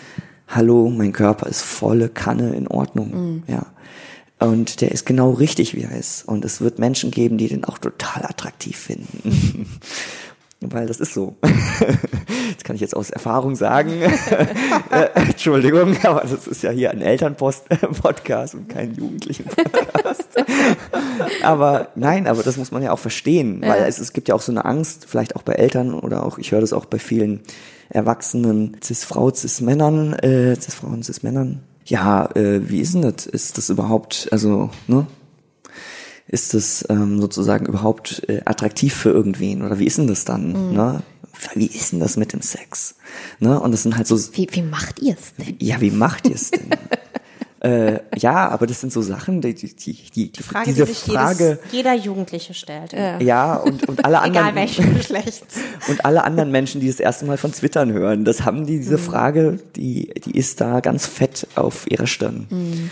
hallo, mein Körper ist volle Kanne in Ordnung, mhm. ja Und der ist genau richtig, wie er ist. Und es wird Menschen geben, die den auch total attraktiv finden. Weil das ist so. Das kann ich jetzt aus Erfahrung sagen. Äh, Entschuldigung, aber das ist ja hier ein Elternpost-Podcast und kein Jugendlichen-Podcast. aber nein, aber das muss man ja auch verstehen, weil es, es gibt ja auch so eine Angst, vielleicht auch bei Eltern oder auch, ich höre das auch bei vielen erwachsenen Cis-Frau, Cis-Männern, äh, Cis-Frauen, Cis-Männern. Ja, äh, wie ist denn das? Ist das überhaupt, also, ne? Ist das ähm, sozusagen überhaupt äh, attraktiv für irgendwen? Oder wie ist denn das dann?
Mhm.
Ne? Wie ist denn das mit dem Sex? Ne? Und das sind halt so,
Wie, wie macht ihr es denn?
ja, wie macht ihr es denn? äh, ja, aber das sind so Sachen, die, die, die, die,
Die Frage,
diese
die sich
Frage,
jedes, jeder Jugendliche stellt.
ja, und, und alle
Egal
anderen,
welchen Geschlechts.
und alle anderen Menschen, die das erste Mal von Twittern hören, das haben die,
Mhm.
diese Frage, die, die ist da ganz fett auf ihrer Stirn.
Mhm.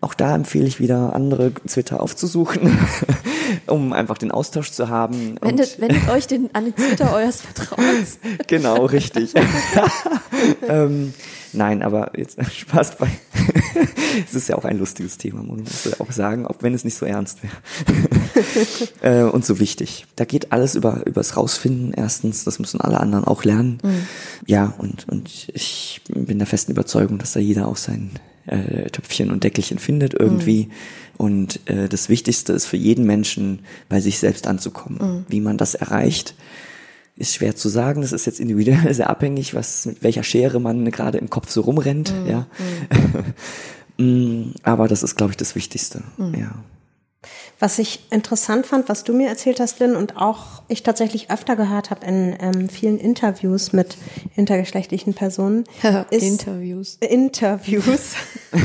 Auch da empfehle ich wieder, andere Twitter aufzusuchen, um einfach den Austausch zu haben. Und-
Wendet, wendet euch den, an den Twitter eures Vertrauens.
Genau, richtig. ähm, nein, aber jetzt Spaß bei. es ist ja auch ein lustiges Thema, muss ja auch sagen, auch wenn es nicht so ernst wäre. äh, und so wichtig. Da geht alles über übers Rausfinden. Erstens, das müssen alle anderen auch lernen. Ja, und und ich bin der festen Überzeugung, dass da jeder auch sein äh, Töpfchen und Deckelchen findet irgendwie. Und äh, das Wichtigste ist für jeden Menschen, bei sich selbst anzukommen. Wie man das erreicht, ist schwer zu sagen. Das ist jetzt individuell sehr abhängig, was mit welcher Schere man gerade im Kopf so rumrennt. Ja, Mm, aber das ist, glaube ich, das Wichtigste. Ja.
Was ich interessant fand, was du mir erzählt hast, Lynn, und auch ich tatsächlich öfter gehört habe in ähm, vielen Interviews mit intergeschlechtlichen Personen, ist
Interviews.
Interviews.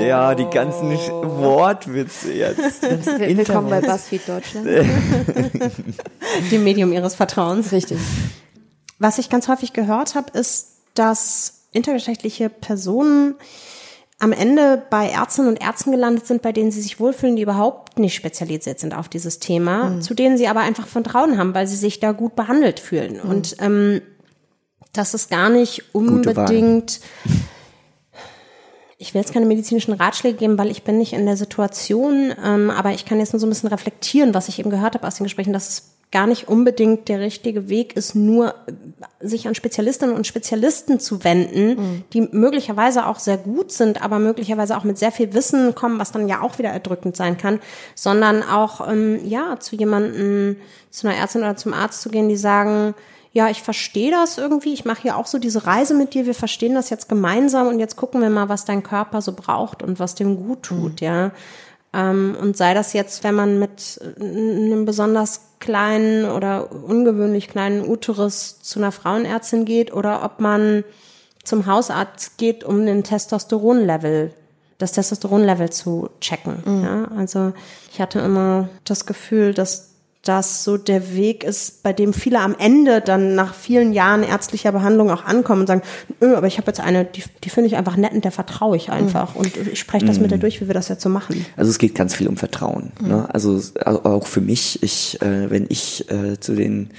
ja, die ganzen Wortwitze jetzt.
Willkommen bei BuzzFeed Deutschland.
dem Medium ihres Vertrauens.
Richtig.
Was ich ganz häufig gehört habe, ist, dass intergeschlechtliche Personen am Ende bei Ärztinnen und Ärzten gelandet sind, bei denen sie sich wohlfühlen, die überhaupt nicht spezialisiert sind auf dieses Thema, zu denen sie aber einfach Vertrauen haben, weil sie sich da gut behandelt fühlen. Und ähm, das ist gar nicht unbedingt. Ich will jetzt keine medizinischen Ratschläge geben, weil ich bin nicht in der Situation, ähm, aber ich kann jetzt nur so ein bisschen reflektieren, was ich eben gehört habe aus den Gesprächen, dass es gar nicht unbedingt der richtige Weg ist, nur äh, sich an Spezialistinnen und Spezialisten zu wenden, die möglicherweise auch sehr gut sind, aber möglicherweise auch mit sehr viel Wissen kommen, was dann ja auch wieder erdrückend sein kann, sondern auch ähm, ja zu jemanden, zu einer Ärztin oder zum Arzt zu gehen, die sagen, ja, ich verstehe das irgendwie, ich mache hier auch so diese Reise mit dir, wir verstehen das jetzt gemeinsam und jetzt gucken wir mal, was dein Körper so braucht und was dem gut tut, ja. Ähm, und sei das jetzt, wenn man mit äh, einem besonders kleinen oder ungewöhnlich kleinen Uterus zu einer Frauenärztin geht oder ob man zum Hausarzt geht, um den Testosteronlevel, das Testosteronlevel zu checken. Ja, also ich hatte immer das Gefühl, dass das so der Weg ist, bei dem viele am Ende dann nach vielen Jahren ärztlicher Behandlung auch ankommen und sagen, "Nö, aber ich habe jetzt eine, die, die finde ich einfach nett und der vertraue ich einfach und ich spreche das mit der durch, wie wir das jetzt so machen.
Also es geht ganz viel um Vertrauen. Ne? Also, also auch für mich, ich, äh, wenn ich äh, zu den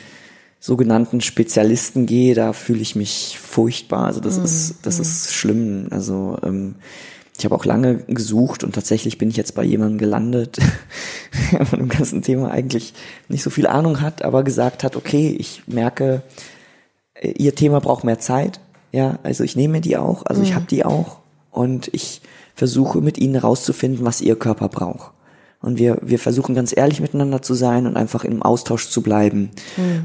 sogenannten Spezialisten gehe, da fühle ich mich furchtbar. Also das ist, das ist schlimm. Also ähm, ich habe auch lange gesucht und tatsächlich bin ich jetzt bei jemandem gelandet, der von dem ganzen Thema eigentlich nicht so viel Ahnung hat, aber gesagt hat, okay, ich merke, äh, ihr Thema braucht mehr Zeit. Ja, also ich nehme die auch, also ich habe die auch und ich versuche mit ihnen herauszufinden, was ihr Körper braucht. Und wir, wir versuchen ganz ehrlich miteinander zu sein und einfach im Austausch zu bleiben.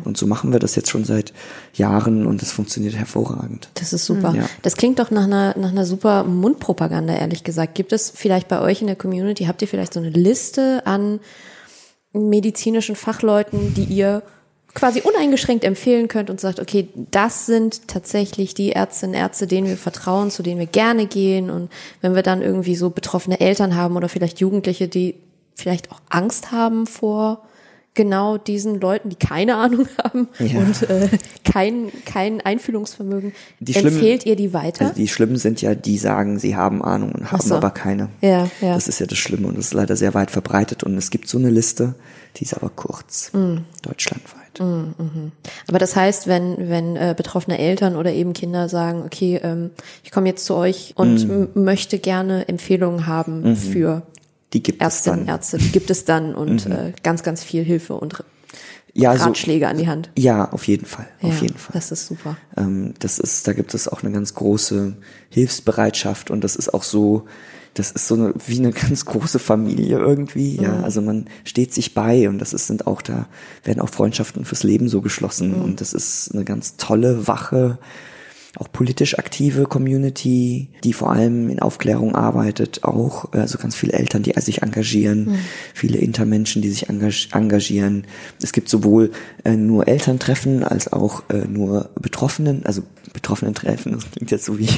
Und so machen wir das jetzt schon seit Jahren und es funktioniert hervorragend.
Das ist super.
Ja.
Das klingt doch nach einer, nach einer super Mundpropaganda, ehrlich gesagt. Gibt es vielleicht bei euch in der Community, habt ihr vielleicht so eine Liste an medizinischen Fachleuten, die ihr quasi uneingeschränkt empfehlen könnt und sagt, okay, das sind tatsächlich die Ärztinnen, Ärzte, denen wir vertrauen, zu denen wir gerne gehen. Und wenn wir dann irgendwie so betroffene Eltern haben oder vielleicht Jugendliche, die vielleicht auch Angst haben vor genau diesen Leuten, die keine Ahnung haben
Ja.
und äh, kein, kein Einfühlungsvermögen,
Die schlimmen-
empfehlt ihr die weiter?
Also die Schlimmen sind ja, die sagen, sie haben Ahnung und haben
so.
aber keine.
Ja, ja.
Das ist ja das Schlimme und das ist leider sehr weit verbreitet und es gibt so eine Liste, die ist aber kurz,
Mm.
deutschlandweit.
Aber das heißt, wenn, wenn äh, betroffene Eltern oder eben Kinder sagen, okay, ähm, ich komme jetzt zu euch und
Mm.
möchte gerne Empfehlungen haben für
Die gibt
Ärztinnen,
es Mhm. dann.
Ärzte, die gibt es dann und äh, ganz, ganz viel Hilfe und
Ja, so,
Ratschläge an die Hand.
ja, auf jeden Fall, auf
ja,
jeden Fall.
Das ist super.
Ähm, das ist, da gibt es auch eine ganz große Hilfsbereitschaft und das ist auch so, das ist so eine, wie eine ganz große Familie irgendwie, ja. Also man steht sich bei und das ist, sind auch da, werden auch Freundschaften fürs Leben so geschlossen und das ist eine ganz tolle, wache, auch politisch aktive Community, die vor allem in Aufklärung arbeitet, auch also ganz viele Eltern, die sich engagieren, viele Intermenschen, die sich engag engagieren. Es gibt sowohl äh, nur Elterntreffen als auch äh, nur Betroffenen, also Betroffenen-Treffen, das klingt jetzt so wie,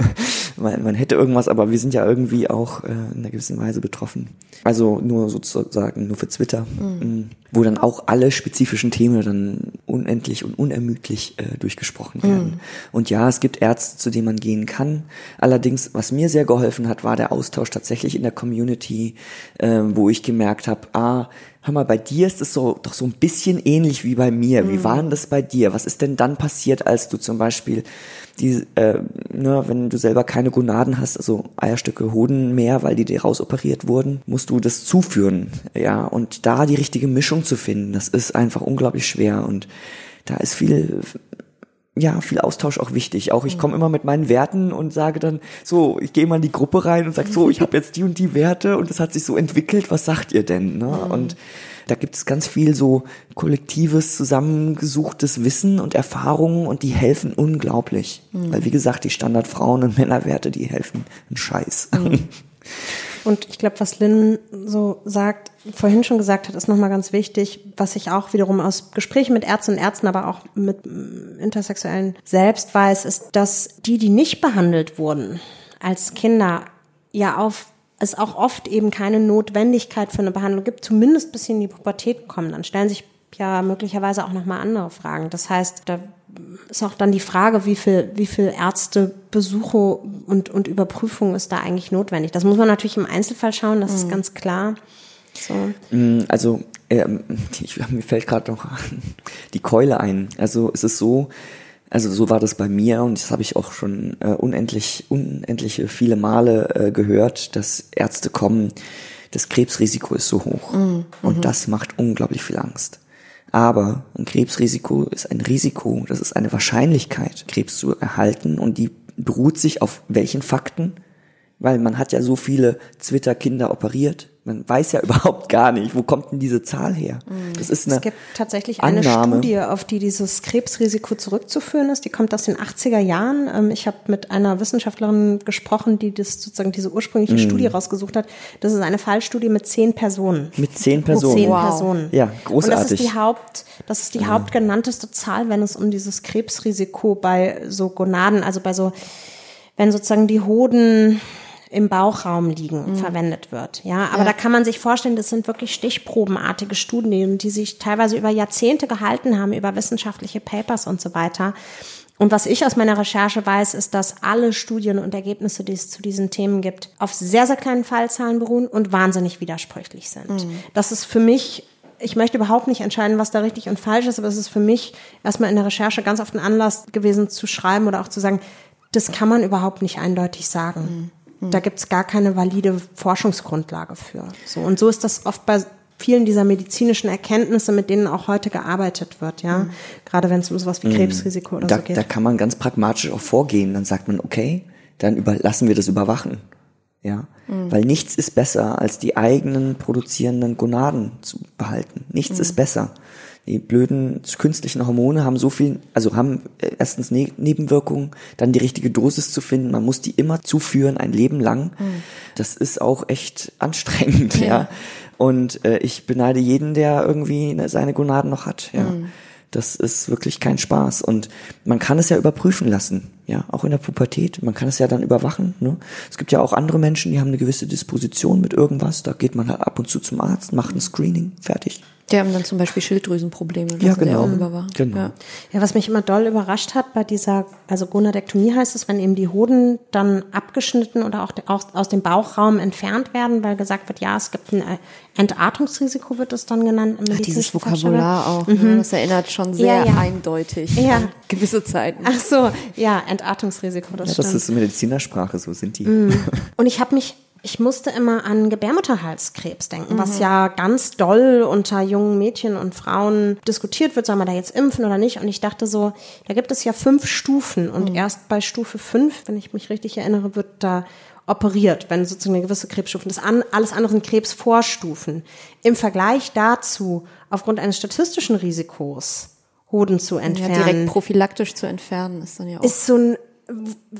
man, man hätte irgendwas, aber wir sind ja irgendwie auch äh, in einer gewissen Weise betroffen. Also nur sozusagen, nur für Twitter, mhm. Wo dann auch alle spezifischen Themen dann unendlich und unermüdlich äh, durchgesprochen werden. Und ja, es gibt Ärzte, zu denen man gehen kann. Allerdings, was mir sehr geholfen hat, war der Austausch tatsächlich in der Community, äh, wo ich gemerkt habe, ah, hör mal, bei dir ist es so, doch so ein bisschen ähnlich wie bei mir. Wie war denn das bei dir? Was ist denn dann passiert, als du zum Beispiel die, äh, ne, wenn du selber keine Gonaden hast, also Eierstücke, Hoden mehr, weil die dir rausoperiert wurden, musst du das zuführen, ja, und da die richtige Mischung zu finden, das ist einfach unglaublich schwer und da ist viel, ja, viel Austausch auch wichtig. Auch ich komme immer mit meinen Werten und sage dann, so, ich gehe mal in die Gruppe rein und sage, so, ich habe jetzt die und die Werte und das hat sich so entwickelt, was sagt ihr denn? Ne? Und da gibt es ganz viel so kollektives, zusammengesuchtes Wissen und Erfahrungen und die helfen unglaublich. Weil wie gesagt, die Standardfrauen- und Männerwerte, die helfen einen Scheiß.
Und ich glaube, was Lynn so sagt, vorhin schon gesagt hat, ist nochmal ganz wichtig, was ich auch wiederum aus Gesprächen mit Ärzten und Ärzten, aber auch mit mm, Intersexuellen selbst weiß, ist, dass die, die nicht behandelt wurden als Kinder, ja auf es auch oft eben keine Notwendigkeit für eine Behandlung gibt, zumindest bis sie in die Pubertät kommen. Dann stellen sich ja möglicherweise auch nochmal andere Fragen. Das heißt, da ist auch dann die Frage, wie viel, wie viel Ärztebesuche und, und Überprüfungen ist da eigentlich notwendig. Das muss man natürlich im Einzelfall schauen, das ist ganz klar. So.
Also ähm, ich, mir fällt gerade noch die Keule ein. Also es ist so, also so war das bei mir und das habe ich auch schon äh, unendlich, unendliche viele Male äh, gehört, dass Ärzte kommen, das Krebsrisiko ist so hoch und das macht unglaublich viel Angst. Aber ein Krebsrisiko ist ein Risiko, das ist eine Wahrscheinlichkeit, Krebs zu erhalten und die beruht sich auf welchen Fakten? Weil man hat ja so viele Twitter-Kinder operiert. Man weiß ja überhaupt gar nicht, wo kommt denn diese Zahl her? Das ist eine
Es gibt tatsächlich eine
Annahme.
Studie, auf die dieses Krebsrisiko zurückzuführen ist. Die kommt aus den 80er Jahren. Ähm, Ich habe mit einer Wissenschaftlerin gesprochen, die das sozusagen diese ursprüngliche
Mhm.
Studie rausgesucht hat. Das ist eine Fallstudie mit zehn Personen.
Mit zehn
Mit
Personen.
Zehn
Wow.
Personen.
Ja,
Und das
großartig.
ist die Haupt, das ist die hauptgenannteste Zahl, wenn es um dieses Krebsrisiko bei so Gonaden, also bei so, wenn sozusagen die Hoden im Bauchraum liegen, verwendet wird. Ja, aber da kann man sich vorstellen, das sind wirklich stichprobenartige Studien, die sich teilweise über Jahrzehnte gehalten haben, über wissenschaftliche Papers und so weiter. Und was ich aus meiner Recherche weiß, ist, dass alle Studien und Ergebnisse, die es zu diesen Themen gibt, auf sehr, sehr kleinen Fallzahlen beruhen und wahnsinnig widersprüchlich sind. Das ist für mich ich möchte überhaupt nicht entscheiden, was da richtig und falsch ist, aber es ist für mich erstmal in der Recherche ganz oft ein Anlass gewesen zu schreiben oder auch zu sagen, das kann man überhaupt nicht eindeutig sagen. Da gibt es gar keine valide Forschungsgrundlage für. So, und so ist das oft bei vielen dieser medizinischen Erkenntnisse, mit denen auch heute gearbeitet wird, ja. Gerade wenn es um sowas wie Krebsrisiko oder
da,
so geht.
da kann man ganz pragmatisch auch vorgehen. Dann sagt man, okay, dann über, lassen wir das überwachen. Ja, weil nichts ist besser, als die eigenen produzierenden Gonaden zu behalten. Nichts ist besser. Die blöden künstlichen Hormone haben so viel, also haben äh, erstens ne Nebenwirkungen, dann die richtige Dosis zu finden. Man muss die immer zuführen, ein Leben lang. Das ist auch echt anstrengend, ja. Und äh, ich beneide jeden, der irgendwie ne, seine Gonaden noch hat, ja. Das ist wirklich kein Spaß. Und man kann es ja überprüfen lassen, ja, auch in der Pubertät. Man kann es ja dann überwachen. Ne? Es gibt ja auch andere Menschen, die haben eine gewisse Disposition mit irgendwas. Da geht man halt ab und zu zum Arzt, macht ein Screening, fertig.
Die haben dann zum Beispiel Schilddrüsenprobleme,
Ja, genau. Genau.
Ja.
Ja, was mich immer doll überrascht hat bei dieser, also Gonadektomie heißt es, wenn eben die Hoden dann abgeschnitten oder auch, auch aus dem Bauchraum entfernt werden, weil gesagt wird, ja, es gibt ein äh, Entartungsrisiko, wird es dann genannt. Im
Ach, dieses. Vokabular auch, ne? das erinnert schon sehr
Ja, ja.
eindeutig
Ja.
an gewisse Zeiten.
Ach so, ja, Entartungsrisiko, das
Ja,
stimmt.
das ist Medizinersprache, so sind die.
Und ich habe mich, ich musste immer an Gebärmutterhalskrebs denken, was ja ganz doll unter jungen Mädchen und Frauen diskutiert wird, soll man da jetzt impfen oder nicht. Und ich dachte so, da gibt es ja fünf Stufen und erst bei Stufe fünf, wenn ich mich richtig erinnere, wird da operiert, wenn sozusagen eine gewisse Krebsstufen, das an, alles andere sind Krebsvorstufen. Im Vergleich dazu, aufgrund eines statistischen Risikos, Hoden zu
Ja,
entfernen
direkt prophylaktisch zu entfernen ist dann ja auch.
ist so ein,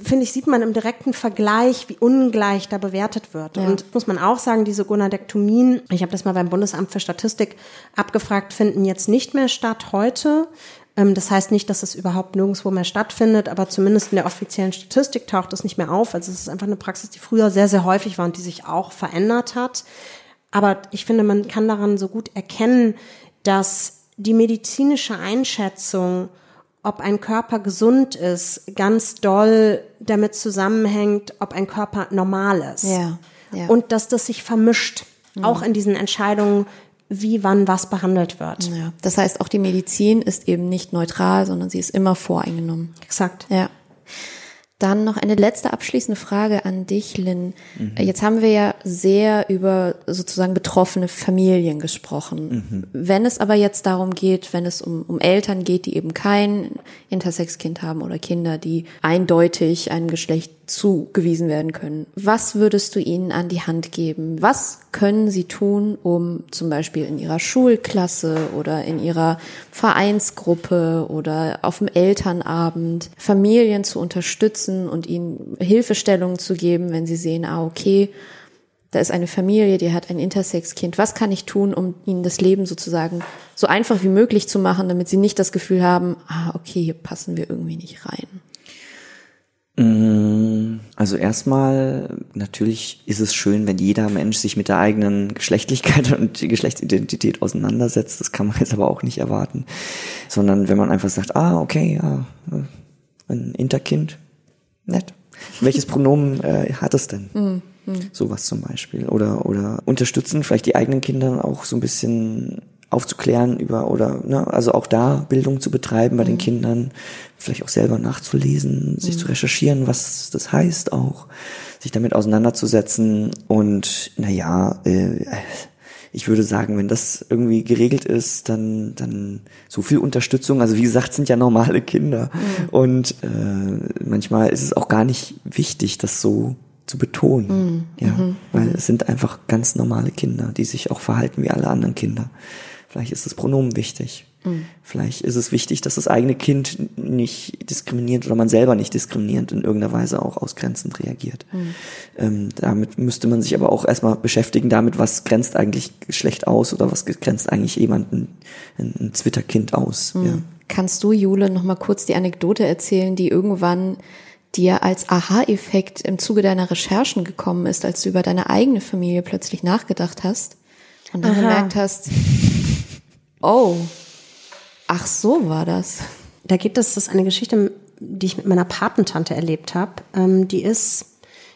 finde ich, sieht man im direkten Vergleich, wie ungleich da bewertet wird. Und muss man auch sagen, diese Gonadektomien, ich habe das mal beim Bundesamt für Statistik abgefragt, finden jetzt nicht mehr statt heute. Ähm, Das heißt nicht, dass es überhaupt nirgendwo mehr stattfindet, aber zumindest in der offiziellen Statistik taucht es nicht mehr auf. Also es ist einfach eine Praxis, die früher sehr, sehr häufig war und die sich auch verändert hat. Aber ich finde, man kann daran so gut erkennen, dass die medizinische Einschätzung, ob ein Körper gesund ist, ganz doll damit zusammenhängt, ob ein Körper normal ist.
Ja, ja.
Und dass das sich vermischt, auch in diesen Entscheidungen, wie, wann, was behandelt wird.
ja. Das heißt, auch die Medizin ist eben nicht neutral, sondern sie ist immer voreingenommen.
Exakt.
Ja. Dann noch eine letzte abschließende Frage an dich, Lynn. Jetzt haben wir ja sehr über sozusagen betroffene Familien gesprochen. Wenn es aber jetzt darum geht, wenn es um, um Eltern geht, die eben kein Intersex-Kind haben oder Kinder, die eindeutig einem Geschlecht zugewiesen werden können, was würdest du ihnen an die Hand geben? Was können sie tun, um zum Beispiel in ihrer Schulklasse oder in ihrer Vereinsgruppe oder auf dem Elternabend Familien zu unterstützen und ihnen Hilfestellungen zu geben, wenn sie sehen, ah, okay, da ist eine Familie, die hat ein Intersex-Kind. Was kann ich tun, um ihnen das Leben sozusagen so einfach wie möglich zu machen, damit sie nicht das Gefühl haben, ah, okay, hier passen wir irgendwie nicht rein?
Also erstmal, natürlich ist es schön, wenn jeder Mensch sich mit der eigenen Geschlechtlichkeit und die Geschlechtsidentität auseinandersetzt. Das kann man jetzt aber auch nicht erwarten. Sondern wenn man einfach sagt, ah, okay, ja, ein Interkind, nett. Welches Pronomen äh, hat es denn? Sowas zum Beispiel. Oder, oder unterstützen vielleicht die eigenen Kinder auch so ein bisschen aufzuklären über oder ne, also auch da Bildung zu betreiben bei den Kindern, vielleicht auch selber nachzulesen, sich zu recherchieren, was das heißt auch, sich damit auseinanderzusetzen und naja, äh, ich würde sagen, wenn das irgendwie geregelt ist, dann, dann so viel Unterstützung. Also wie gesagt, sind ja normale Kinder. Und äh, manchmal ist es auch gar nicht wichtig, das so zu betonen. Ja, weil es sind einfach ganz normale Kinder, die sich auch verhalten wie alle anderen Kinder. Vielleicht ist das Pronomen wichtig. Vielleicht ist es wichtig, dass das eigene Kind nicht diskriminierend oder man selber nicht diskriminierend in irgendeiner Weise auch ausgrenzend reagiert. Ähm, damit müsste man sich aber auch erstmal beschäftigen, damit, was grenzt eigentlich Geschlecht aus oder was grenzt eigentlich jemanden, ein, ein Zwitterkind aus. Ja.
Kannst du, Jule, noch mal kurz die Anekdote erzählen, die irgendwann dir als Aha-Effekt im Zuge deiner Recherchen gekommen ist, als du über deine eigene Familie plötzlich nachgedacht hast und dann
Aha.
gemerkt hast, oh, ach so war das.
Da gibt es, das ist eine Geschichte, die ich mit meiner Patentante erlebt habe. Ähm, die ist,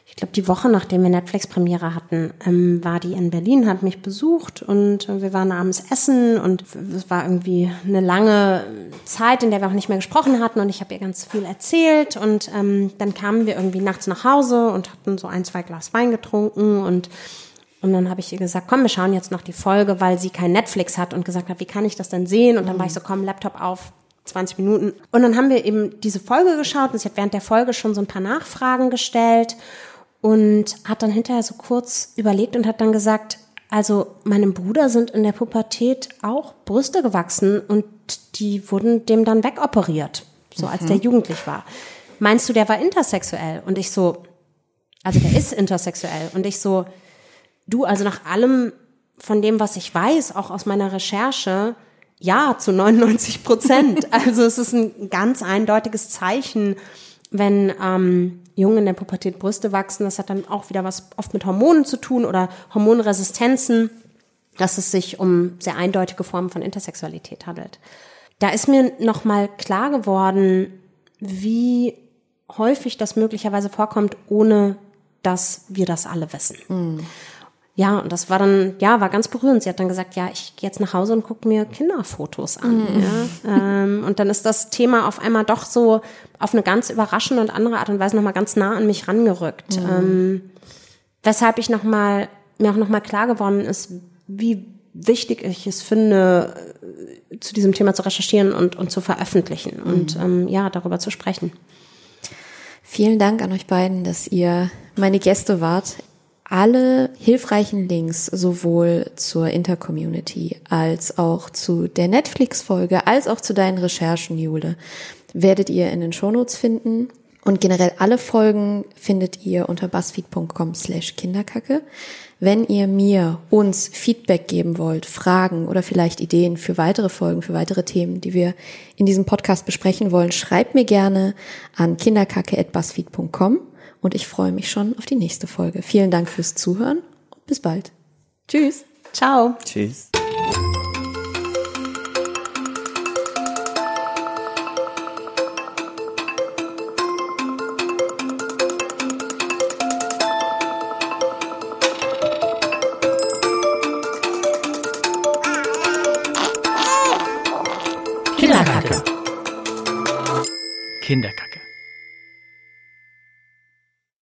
ich glaube, die Woche nachdem wir Netflix-Premiere hatten, ähm, war die in Berlin, hat mich besucht und wir waren abends essen und es war irgendwie eine lange Zeit, in der wir auch nicht mehr gesprochen hatten und ich habe ihr ganz viel erzählt und ähm, dann kamen wir irgendwie nachts nach Hause und hatten so ein, zwei Glas Wein getrunken und und dann habe ich ihr gesagt, komm, wir schauen jetzt noch die Folge, weil sie kein Netflix hat und gesagt hat, wie kann ich das denn sehen? Und dann war ich so, komm, Laptop auf, 20 Minuten. Und dann haben wir eben diese Folge geschaut und sie hat während der Folge schon so ein paar Nachfragen gestellt und hat dann hinterher so kurz überlegt und hat dann gesagt, also meinem Bruder sind in der Pubertät auch Brüste gewachsen und die wurden dem dann wegoperiert, so als der jugendlich war. Meinst du, der war intersexuell? Und ich so, also der ist intersexuell. Und ich so, du, also nach allem von dem, was ich weiß, auch aus meiner Recherche, ja, zu 99 Prozent. Also es ist ein ganz eindeutiges Zeichen, wenn ähm, Jungen in der Pubertät Brüste wachsen. Das hat dann auch wieder was oft mit Hormonen zu tun oder Hormonresistenzen. dass es sich um sehr eindeutige Formen von Intersexualität handelt. Da ist mir nochmal klar geworden, wie häufig das möglicherweise vorkommt, ohne dass wir das alle wissen. Mhm. Ja, und das war dann, ja, war ganz berührend. Sie hat dann gesagt, ja, ich gehe jetzt nach Hause und gucke mir Kinderfotos an. Mhm. Ja. Ähm, und dann ist das Thema auf einmal doch so auf eine ganz überraschende und andere Art und Weise nochmal ganz nah an mich rangerückt. Mhm. Ähm, weshalb ich nochmal, mir auch nochmal klar geworden ist, wie wichtig ich es finde, zu diesem Thema zu recherchieren und, und zu veröffentlichen mhm. und ähm, ja, darüber zu sprechen.
Vielen Dank an euch beiden, dass ihr meine Gäste wart. Alle hilfreichen Links sowohl zur Intercommunity als auch zu der Netflix-Folge als auch zu deinen Recherchen, Jule, werdet ihr in den Shownotes finden. Und generell alle Folgen findet ihr unter buzzfeed.com slash Kinderkacke. Wenn ihr mir, uns Feedback geben wollt, Fragen oder vielleicht Ideen für weitere Folgen, für weitere Themen, die wir in diesem Podcast besprechen wollen, schreibt mir gerne an kinderkacke.buzzfeed.com und ich freue mich schon auf die nächste Folge. Vielen Dank fürs Zuhören und bis bald. Tschüss.
Ciao.
Tschüss.